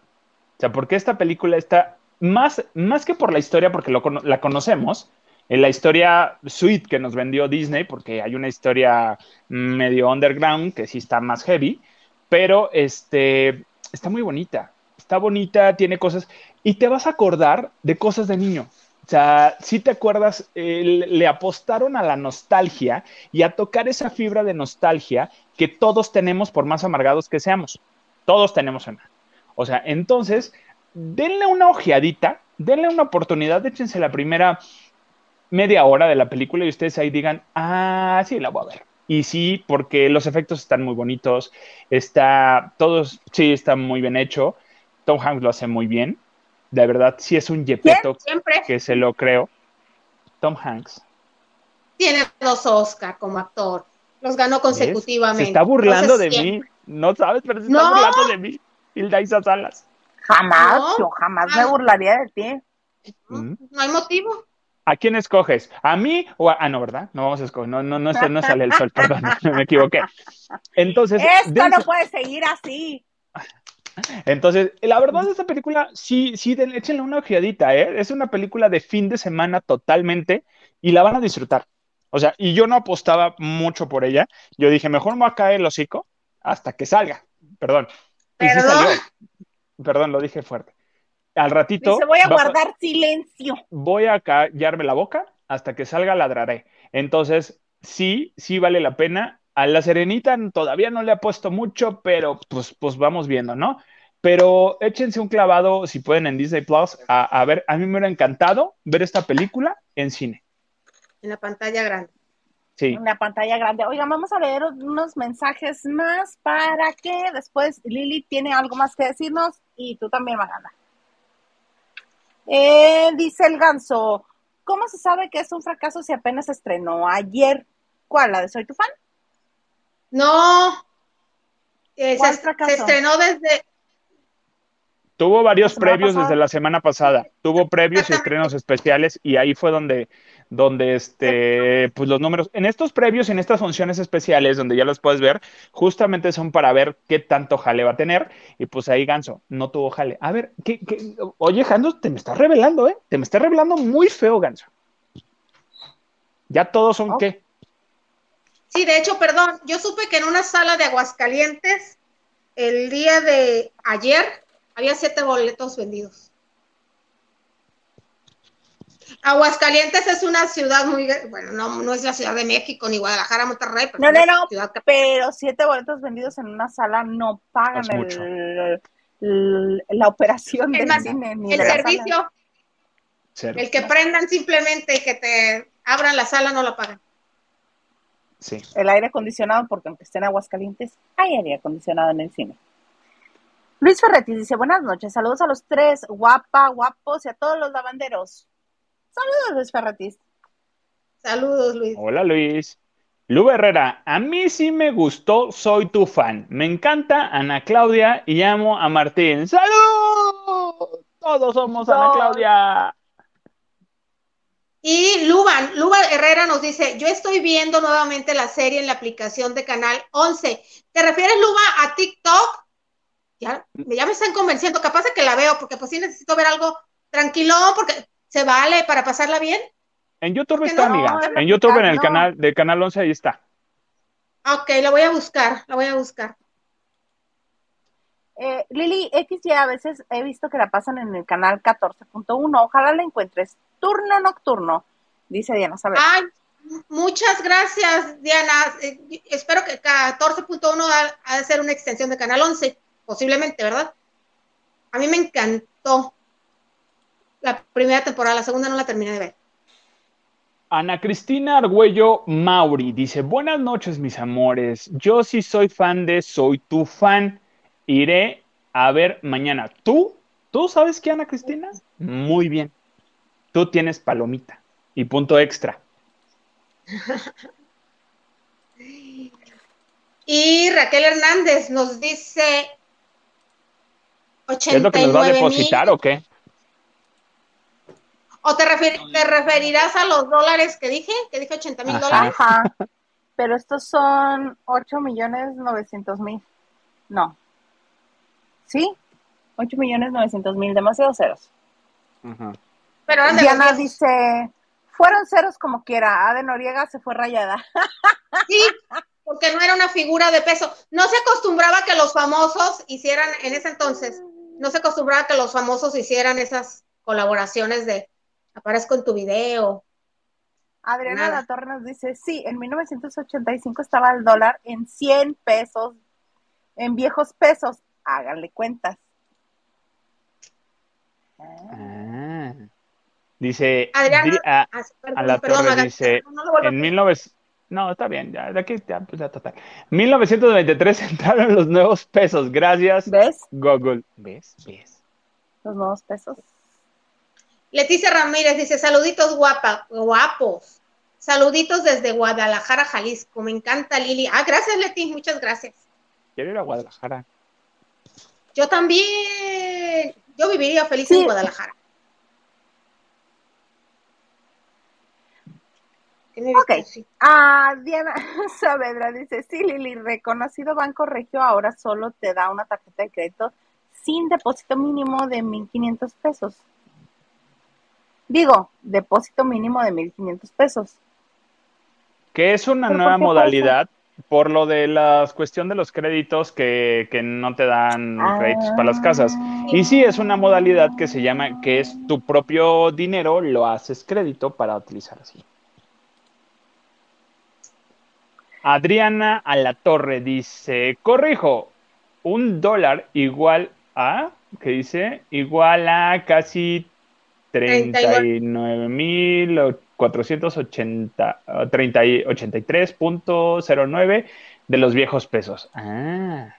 O sea, porque esta película está más, más que por la historia, porque la conocemos, en la historia sweet que nos vendió Disney, porque hay una historia medio underground que sí está más heavy, pero este, está muy bonita, está bonita, tiene cosas, y te vas a acordar de cosas de niño. O sea, si te acuerdas, le apostaron a la nostalgia y a tocar esa fibra de nostalgia que todos tenemos por más amargados que seamos. Todos tenemos una. O sea, entonces, denle una ojeadita, denle una oportunidad, échense la primera media hora de la película y ustedes ahí digan, ah, sí, la voy a ver. Y sí, porque los efectos están muy bonitos, está, todos, sí, está muy bien hecho. Tom Hanks lo hace muy bien. De verdad, sí es un yepeto que se lo creo. Tom Hanks. Tiene dos Oscar como actor. Los ganó consecutivamente. Se está burlando de mí. No sabes, pero se está burlando de mí. Hilda Isa Salas. Jamás, yo jamás me burlaría de ti. no hay motivo. ¿A quién escoges? ¿A mí o a.? Ah, no, ¿verdad? No vamos a escoger. No, no, no, no sale el sol, perdón, me equivoqué. Entonces. Esto no puede seguir así. Entonces, la verdad, esta película, sí, sí, échenle una ojeadita, ¿eh? Es una película de fin de semana totalmente y la van a disfrutar. O sea, y yo no apostaba mucho por ella. Yo dije, mejor me voy a caer el hocico hasta que salga. Perdón. Y sí salió. Perdón, lo dije fuerte al ratito. Se voy a guardar silencio. Voy a callarme la boca hasta que salga ladraré. Entonces, sí, sí vale la pena. A la Serenita todavía no le ha puesto mucho, pero pues, pues vamos viendo, ¿no? Pero échense un clavado, si pueden, en Disney Plus, a, ver, a mí me hubiera encantado ver esta película en cine. en la pantalla grande. Sí. En la pantalla grande. Oigan, vamos a leer unos mensajes más para que después Lili tiene algo más que decirnos y tú también, Maganda. Eh, dice el ganso, ¿cómo se sabe que es un fracaso si apenas se estrenó ayer? ¿Cuál? ¿La de Soy tu fan? No, eh, ¿Cuál se, fracaso? se estrenó desde, Tuvo varios previos pasada. desde la semana pasada. Tuvo previos y estrenos especiales y ahí fue donde, donde este, pues los números, en estos previos, en estas funciones especiales, donde ya los puedes ver, justamente son para ver qué tanto jale va a tener. Y pues ahí Ganso, no tuvo jale. A ver, ¿qué, qué? Oye, Jando, te me estás revelando, ¿eh? Te me estás revelando muy feo, Ganso. Ya todos son Oh. qué. sí, de hecho, perdón, yo supe que en una sala de Aguascalientes, el día de ayer, había siete boletos vendidos. Aguascalientes es una ciudad muy, bueno, no, no es la Ciudad de México ni Guadalajara, Monterrey, pero No, es no, no, ciudad que- pero siete boletos vendidos en una sala no pagan el, el- la operación Es del más, cine ni el de la sala. servicio, el que prendan simplemente y que te abran la sala, no lo pagan. Sí. el aire acondicionado, porque aunque esté en Aguascalientes, hay aire acondicionado en el cine. Luis Ferretti dice, buenas noches, saludos a los tres, guapa, guapos y a todos los lavanderos. Saludos, Luis Ferretti. Saludos, Luis. Hola Luis. Lu Herrera, a mí sí me gustó, soy tu fan. Me encanta Ana Claudia y amo a Martín. ¡Salud! Todos somos Ana. Claudia. Y Luban, Luba Herrera nos dice, yo estoy viendo nuevamente la serie en la aplicación de Canal 11. ¿Te refieres, Luba, a TikTok? Ya, ya me están convenciendo, capaz de que la veo, porque pues sí necesito ver algo tranquilón, porque se vale para pasarla bien. En YouTube ¿Por qué está, no? amiga. En YouTube, en el no. canal del canal 11, ahí está. Ok, la voy a buscar, la voy a buscar. Eh, Lili XY a veces he visto que la pasan en el canal 14.1. Ojalá la encuentres. Turno nocturno, dice Diana Saber. Ay, muchas gracias, Diana. Eh, espero que 14.1 ha, ha de ser una extensión de Canal 11, posiblemente, ¿verdad? A mí me encantó la primera temporada, la segunda no la terminé de ver. Ana Cristina Argüello Mauri dice, buenas noches mis amores, yo sí soy fan de Soy tu fan, iré a ver mañana. ¿Tú? ¿Tú sabes qué, Ana Cristina? Muy bien, tú tienes palomita y punto extra. Y Raquel Hernández nos dice ¿Qué es lo que nos va a 89 mil. depositar o qué? ¿O te, refer- te referirás a los dólares que dije? Que dije 80 mil dólares. Ajá. Pero estos son 8 millones 900 mil. No. ¿Sí? 8 millones 900 mil, demasiados ceros. Ajá. Pero eran de Diana los dice, fueron ceros como quiera. A de Noriega se fue rayada. Sí, porque no era una figura de peso. No se acostumbraba que los famosos hicieran, en ese entonces, no se acostumbraba que los famosos hicieran esas colaboraciones de aparezco en tu video. Adriana Nada. La Torre nos dice, sí, en 1985 estaba el dólar en 100 pesos, en viejos pesos. Háganle cuentas. Ah. Dice, Adriana, di- ah, a la perdón, torre dice, no, a en hacer. 1900, no, está bien, ya, de aquí, ya, pues ya, total. 1993 entraron los nuevos pesos, gracias, ¿Ves? Google. ¿Ves? ¿Ves? Los nuevos pesos. Leticia Ramírez dice, saluditos guapa, guapos. Saluditos desde Guadalajara, Jalisco. Me encanta Lili. Ah, gracias Leti, muchas gracias. Quiero ir a Guadalajara. Yo también. Yo viviría feliz Sí. en Guadalajara. ¿Qué me Ok. Ah, Diana Saavedra dice, sí, Lili, reconocido Banco Regio ahora solo te da una tarjeta de crédito sin depósito mínimo de 1.500 pesos. Digo, depósito mínimo de 1.500 pesos. Que es una ¿Pero nueva modalidad por lo de la cuestión de los créditos que, que no te dan créditos para las casas. Y sí, es una modalidad que se llama, que es tu propio dinero, lo haces crédito para utilizar así. Adriana Alatorre dice, corrijo, un dólar igual a, ¿qué dice? Igual a casi 39.483.09 de los viejos pesos. Ah.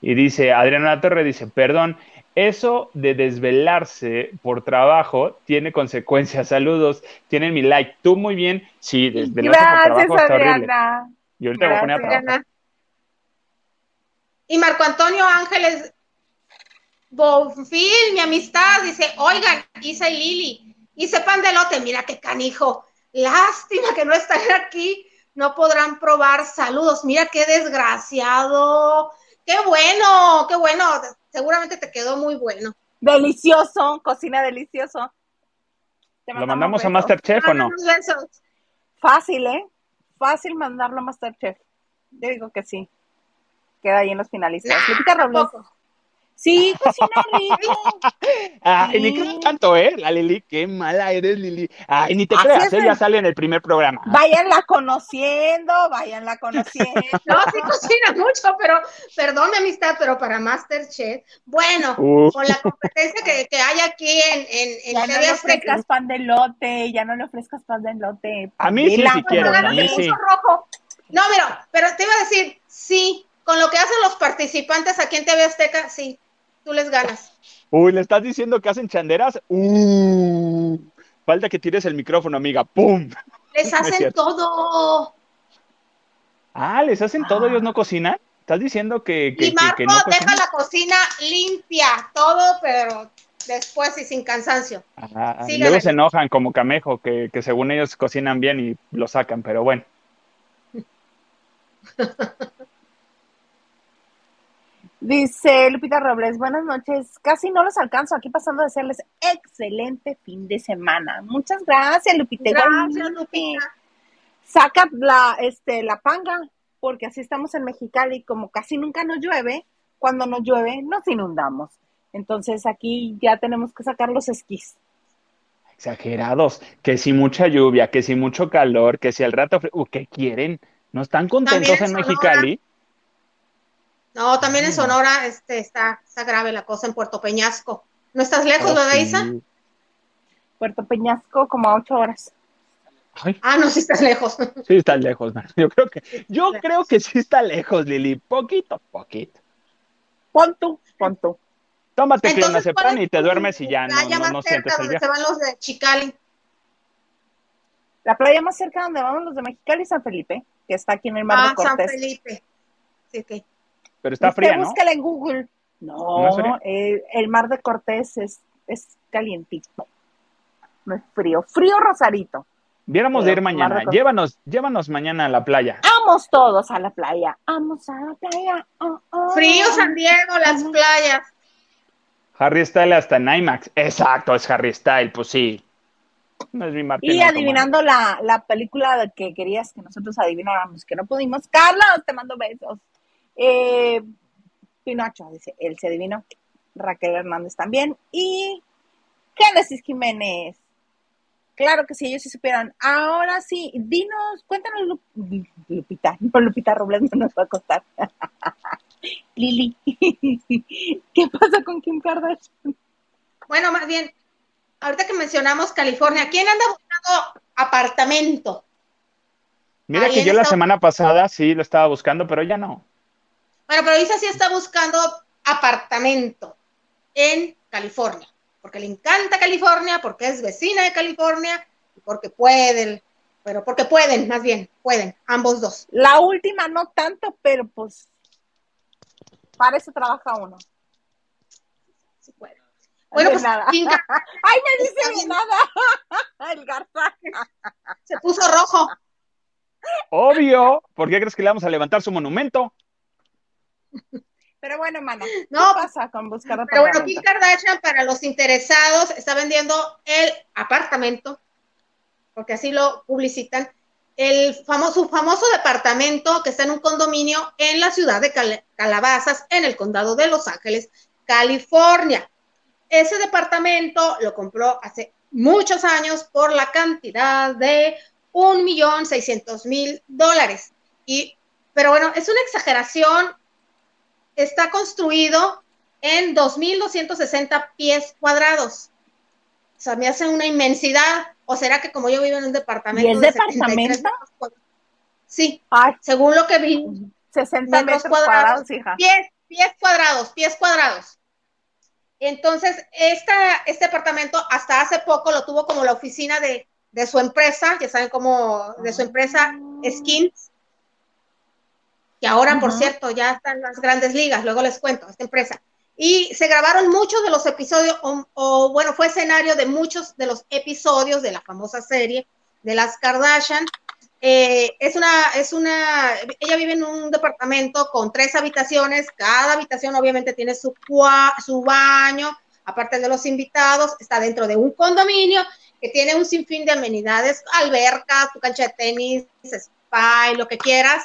Y dice, Adriana Torre dice, perdón, eso de desvelarse por trabajo tiene consecuencias. Saludos, tienen mi like. Tú muy bien. Sí, desvelarse por trabajo está horrible. Yo ahorita voy a poner a trabajar. Y Marco Antonio Ángeles Bonfil, mi amistad, dice, oigan, Isa y Lili, hice pan de lote, mira qué canijo. Lástima que no están aquí, no podrán probar. Saludos, mira qué desgraciado. Qué bueno, qué bueno. Seguramente te quedó muy bueno. Delicioso, cocina delicioso. ¿Lo mandamos a Masterchef o no? Fácil, ¿eh? Fácil mandarlo a Masterchef. Yo digo que sí. Queda ahí en los finalistas. Lupita Robles. Sí, cocina rico. Ay, ni crees tanto, ¿eh? La Lili, qué mala eres, Lili. Ay, ni te creas, ella sale en el primer programa. Váyanla conociendo, váyanla conociendo. no, sí cocina mucho, pero, perdón mi amistad, pero para Masterchef, bueno, con la competencia que, que, hay aquí en, en, en ya no le ofrezcas pan de lote, ya no le ofrezcas pan de lote. A mí sí, si quieres, a mí sí. Rojo. No, mira, pero te iba a decir, sí, con lo que hacen los participantes aquí en TV Azteca, sí, tú les ganas. Uy, ¿le estás diciendo que hacen chanderas? Uh, falta que tires el micrófono, amiga. ¡Pum! Les hacen todo. Ah, ¿les hacen todo? ¿Ellos no cocinan? ¿Estás diciendo que, que, y Marco que, no deja la cocina limpia, todo, pero después y sin cansancio. Ah, luego se enojan como camejo, que, que según ellos cocinan bien y lo sacan, pero bueno. Dice Lupita Robles, buenas noches. Casi no los alcanzo aquí pasando a desearles excelente fin de semana. Muchas gracias, Lupita. Gracias, Lupita. Saca la, este, la panga, porque así estamos en Mexicali, como casi nunca nos llueve, cuando nos llueve nos inundamos. Entonces aquí ya tenemos que sacar los esquís. Exagerados, que si mucha lluvia, que si mucho calor, que si al rato, uh, ¿qué quieren? ¿No están contentos en Mexicali? No, también en Sonora este, está, está grave la cosa en Puerto Peñasco. ¿No estás lejos, oh, Isa? Puerto Peñasco, como a ocho horas. Ah, no, sí estás lejos. Sí estás lejos, man. Yo creo que, yo creo que sí está lejos, Lili. Poquito, poquito. Pon tú, pon tú. Tómate clonazepam y te duermes y ya no, no, no sientes el se van los de Chicali. La playa más cerca donde vamos los de Mexicali es San Felipe, que está aquí en el mar ah, de Cortés. San Felipe. Sí, que pero está fría, ¿no? Búscala en Google. No, el, mar de Cortés es, es calientito. No es frío. Frío Rosarito. Viéramos de ir mañana. Llévanos, llévanos mañana a la playa. Vamos todos a la playa. Vamos a la playa. Oh, oh. Frío San Diego, las playas. Harry Style hasta en IMAX. Exacto, es Harry Style, pues sí. No es mi y adivinando la, la película que querías que nosotros adivináramos, que no pudimos. Carlos, te mando besos. Eh, Pinocho, dice, él se adivinó. Raquel Hernández también. Y Génesis Jiménez. Claro que sí, ellos sí supieran. Ahora sí, dinos, cuéntanos, Lupita, por Lupita Robles no nos va a costar. Lili, ¿qué pasa con Kim Kardashian? Bueno, más bien, ahorita que mencionamos California, ¿quién anda buscando apartamento? Mira que yo la semana pasada sí lo estaba buscando, pero ya no. Bueno, pero Isa sí está buscando apartamento en California, porque le encanta California, porque es vecina de California y porque pueden, pero porque pueden, más bien, pueden, ambos dos. La última no tanto, pero pues para eso trabaja uno. Sí puede. Bueno, pues nada. Ay, me dice nada. El garza. Se puso rojo. Obvio. ¿Por qué crees que le vamos a levantar su monumento? Pero bueno, mana, no pasa con buscar Pero bueno, Kim Kardashian, para los interesados, está vendiendo el apartamento, porque así lo publicitan, el famoso, su famoso departamento que está en un condominio en la ciudad de Calabazas, en el condado de Los Ángeles, California. Ese departamento lo compró hace muchos años por la cantidad de un millón seiscientos mil dólares. Y, pero bueno, es una exageración está construido en 2.260 pies cuadrados. sea, me hace una inmensidad. ¿O será que como yo vivo en un departamento? ¿Y es de departamento? 73 metros cuadrados? Sí, Ay, según lo que vi, 60 metros cuadrados, cuadrados, hija. pies, pies cuadrados, pies cuadrados. Entonces, esta, este departamento hasta hace poco lo tuvo como la oficina de, de su empresa, ya saben cómo, de su empresa Skins, que ahora, por Ujú. cierto, ya están las grandes ligas, luego les cuento, esta empresa. Y se grabaron muchos de los episodios, o, o, bueno, fue escenario de muchos de los episodios de la famosa serie de las Kardashian. Eh, es una, es una, ella vive en un departamento con tres habitaciones, cada habitación obviamente tiene su, cua- su baño, aparte de los invitados, está dentro de un condominio que tiene un sinfín de amenidades, alberca, tu cancha de tenis, spa y lo que quieras.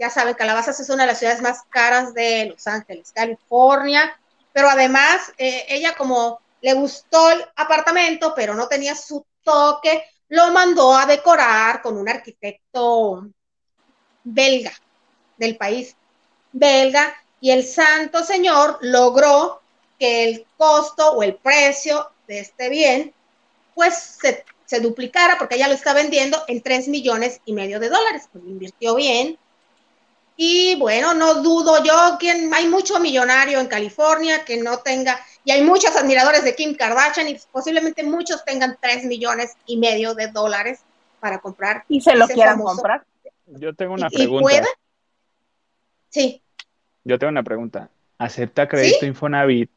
Ya saben, Calabazas es una de las ciudades más caras de Los Ángeles, California, pero además eh, ella como le gustó el apartamento, pero no tenía su toque, lo mandó a decorar con un arquitecto belga del país belga y el santo señor logró que el costo o el precio de este bien pues se, se duplicara porque ella lo está vendiendo en 3 millones y medio de dólares, pues invirtió bien. Y bueno, no dudo yo que hay mucho millonario en California que no tenga, y hay muchos admiradores de Kim Kardashian y posiblemente muchos tengan 3 millones y medio de dólares para comprar. Y se lo quieran famoso- comprar. Yo tengo una ¿Y- y pregunta. puede? Sí, Yo tengo una pregunta. ¿Acepta crédito Infonavit?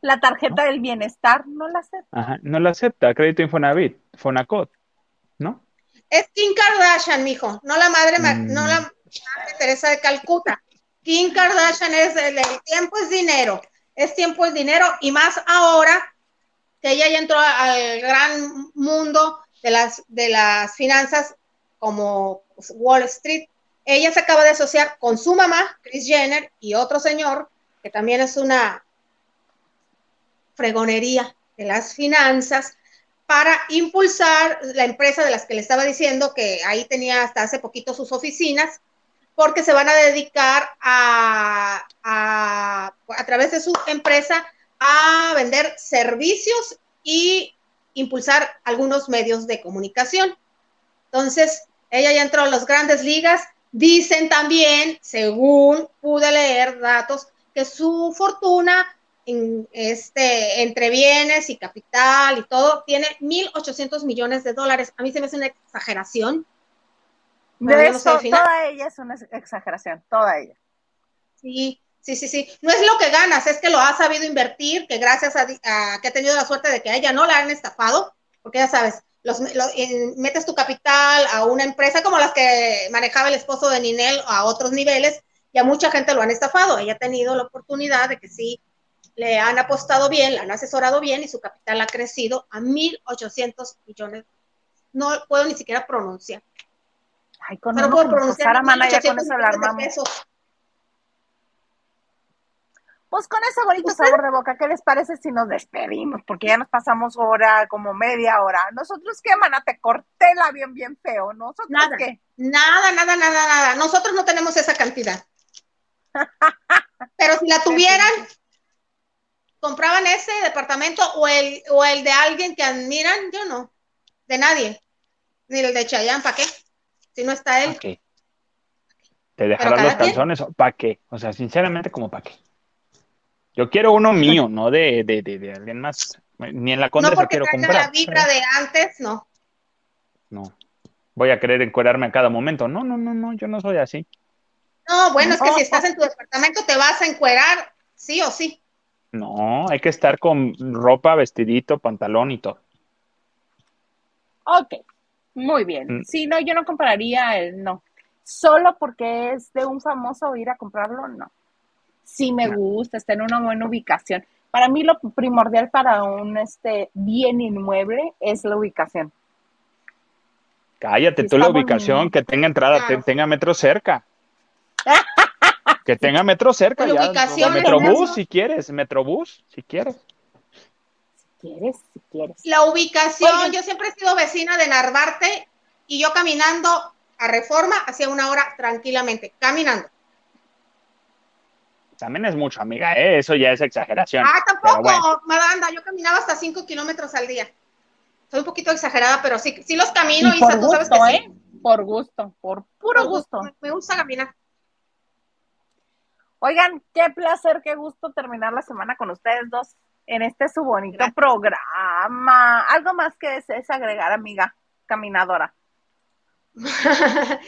La tarjeta del bienestar no la sé. Ajá, no lo acepta, crédito Infonavit, Fonacot. Es Kim Kardashian, mijo, no la madre, ma- Mm. no la madre Teresa de Calcuta. Kim Kardashian es el, el tiempo es dinero, es tiempo es dinero y más ahora que ella ya entró al gran mundo de las de las finanzas como Wall Street. Ella se acaba de asociar con su mamá, Kris Jenner, y otro señor que también es una fregonería de las finanzas para impulsar la empresa de las que le estaba diciendo que ahí tenía hasta hace poquito sus oficinas, porque se van a dedicar a, a, través de su empresa a vender servicios y impulsar algunos medios de comunicación. Entonces, ella ya entró a las grandes ligas. Dicen también, según pude leer datos, que su fortuna en este, entre bienes y capital y todo, tiene 1.800 millones de dólares. A mí se me hace una exageración. De no eso, toda ella es una exageración, toda ella. Sí, sí, sí, sí. No es lo que ganas, es que lo ha sabido invertir, que gracias a, a que ha tenido la suerte de que a ella no la han estafado, porque ya sabes, los, metes tu capital a una empresa como las que manejaba el esposo de Ninel a otros niveles, y a mucha gente lo han estafado. Ella ha tenido la oportunidad de que sí le han apostado bien, la han asesorado bien y su capital ha crecido a 1.800 millones. No puedo ni siquiera pronunciar. Ay, con No puedo pronunciar Sara Mana, ya con 1.800 eso la pesos. Pues con ese bonito ¿Usted? sabor de boca, ¿qué les parece si nos despedimos? Porque ya nos pasamos hora, como media hora. ¿Nosotros qué, mana? Te corté el avión bien feo. ¿Nosotros Nada. qué? Nada, nada, nada, nada. Nosotros no tenemos esa cantidad. Pero si la tuvieran, compraban ese departamento o el, o el de alguien que admiran, yo no. De nadie. Ni el de Chayanne, ¿para qué? Si no está él. ¿Para qué? ¿Te dejarás cada los calzones? ¿Para qué? O sea, sinceramente, como para qué? Yo quiero uno mío, no de, de, de, de alguien más. Ni en la No Condesa porque quiero comprar. la vibra de antes, no. No. Voy a querer encuerarme a cada momento. No, no, no, no, yo no soy así. No, bueno, es que No. si estás en tu departamento te vas a encuerar, sí o sí. No, hay que estar con ropa, vestidito, pantalón y todo. Ok, muy bien. Mm. Si no, yo no compraría el no. Solo porque es de un famoso ir a comprarlo, no. Si me No. gusta, está en una buena ubicación. Para mí lo primordial para un este bien inmueble es la ubicación. Cállate tú la ubicación, que tenga entrada, te- tenga metro cerca. Que tenga metro cerca, La ya. ubicación, Metrobús, ¿no? si quieres, Metrobús, si quieres. Si quieres, si quieres. La ubicación, yo siempre he sido vecina de Narvarte y yo caminando a Reforma hacía una hora tranquilamente, caminando. también es mucho, amiga, ¿eh? eso ya es exageración. Ah, tampoco, Madanda, yo caminaba hasta 5 kilómetros al día. Soy un poquito exagerada, pero sí, sí los camino, y por tú sabes que ¿eh? Por gusto, por puro gusto. Me, gusta caminar. Oigan, qué placer, qué gusto terminar la semana con ustedes dos en este su bonito programa. Algo más que desees agregar, amiga caminadora.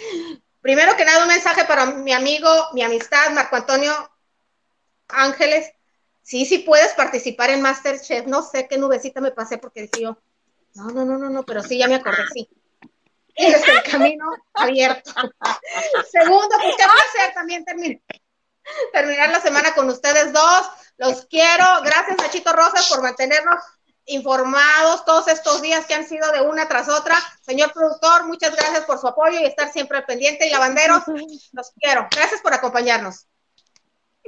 Primero que nada, un mensaje para mi amigo, mi amistad, Marco Antonio Ángeles. Sí, sí puedes participar en Masterchef. No sé qué nubecita me pasé porque decía no, no, no, no, no, pero sí, ya me acordé, sí. Es el camino abierto. Segundo, pues qué placer también terminar, terminar la semana con ustedes dos. Los quiero. Gracias, Nachito Rosas, por mantenernos informados todos estos días que han sido de una tras otra. Señor productor, muchas gracias por su apoyo y estar siempre al pendiente. Y lavanderos, los quiero. Gracias por acompañarnos.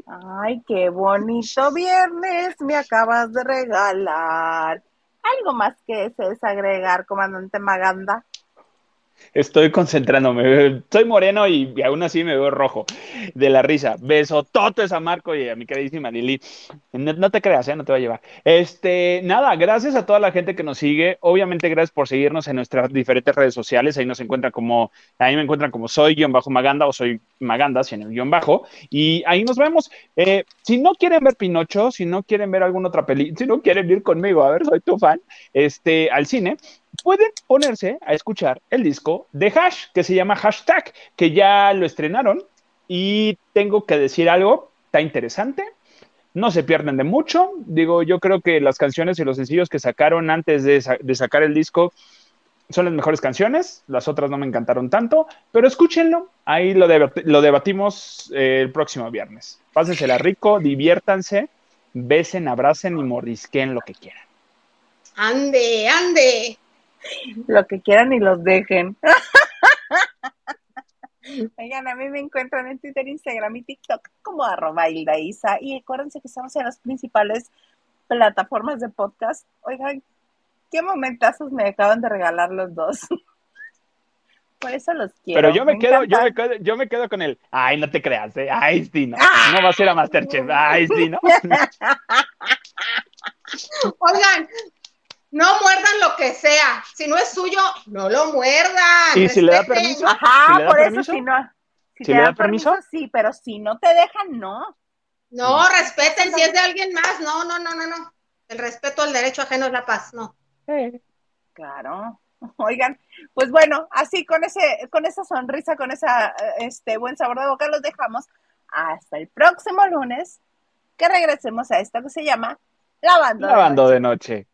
Ay, qué bonito viernes me acabas de regalar. ¿Algo más que desees agregar, comandante Maganda? Estoy concentrándome. Soy moreno y, aún así me veo rojo de la risa. Beso totes a Marco y a mi queridísima Lili. No, te creas, ¿eh? no te va a llevar. Este, nada, gracias a toda la gente que nos sigue. Obviamente, gracias por seguirnos en nuestras diferentes redes sociales. Ahí nos encuentran como, ahí me encuentran como soy guion bajo Maganda o soy Maganda, sin el guion bajo. Y ahí nos vemos. Eh, si no quieren ver Pinocho, si no quieren ver alguna otra película, si no quieren ir conmigo, a ver, soy tu fan, este, al cine pueden ponerse a escuchar el disco de Hash, que se llama Hashtag, que ya lo estrenaron. Y tengo que decir algo, está interesante. No se pierden de mucho. Digo, yo creo que las canciones y los sencillos que sacaron antes de, sacar el disco son las mejores canciones. Las otras no me encantaron tanto, pero escúchenlo. Ahí lo, debatimos eh, el próximo viernes. Pásensela rico, diviértanse, besen, abracen y mordisquen lo que quieran. Ande, ande lo que quieran y los dejen. Oigan, a mí me encuentran en Twitter, Instagram y TikTok como arroba Hilda Isa. Y acuérdense que estamos en las principales plataformas de podcast. Oigan, qué momentazos me acaban de regalar los dos. Por eso los quiero. Pero yo me, quedo, yo me quedo, yo me quedo con el, ay, no te creas, ¿eh? ay, sí, no, no va a ser a Masterchef, ay, sí, no. Oigan, no muerdan lo que sea. Si no es suyo, no lo muerdan. ¿Y si le da permiso? Ajá, por eso si no. Si, le da, permiso, sí, pero si no te dejan, no. No, respeten si es de alguien más. No, no, no, no, no. El respeto al derecho ajeno es la paz, no. Claro. Oigan, pues bueno, así con ese, con esa sonrisa, con esa este buen sabor de boca los dejamos hasta el próximo lunes que regresemos a esto que se llama Lavando, Lavando de noche.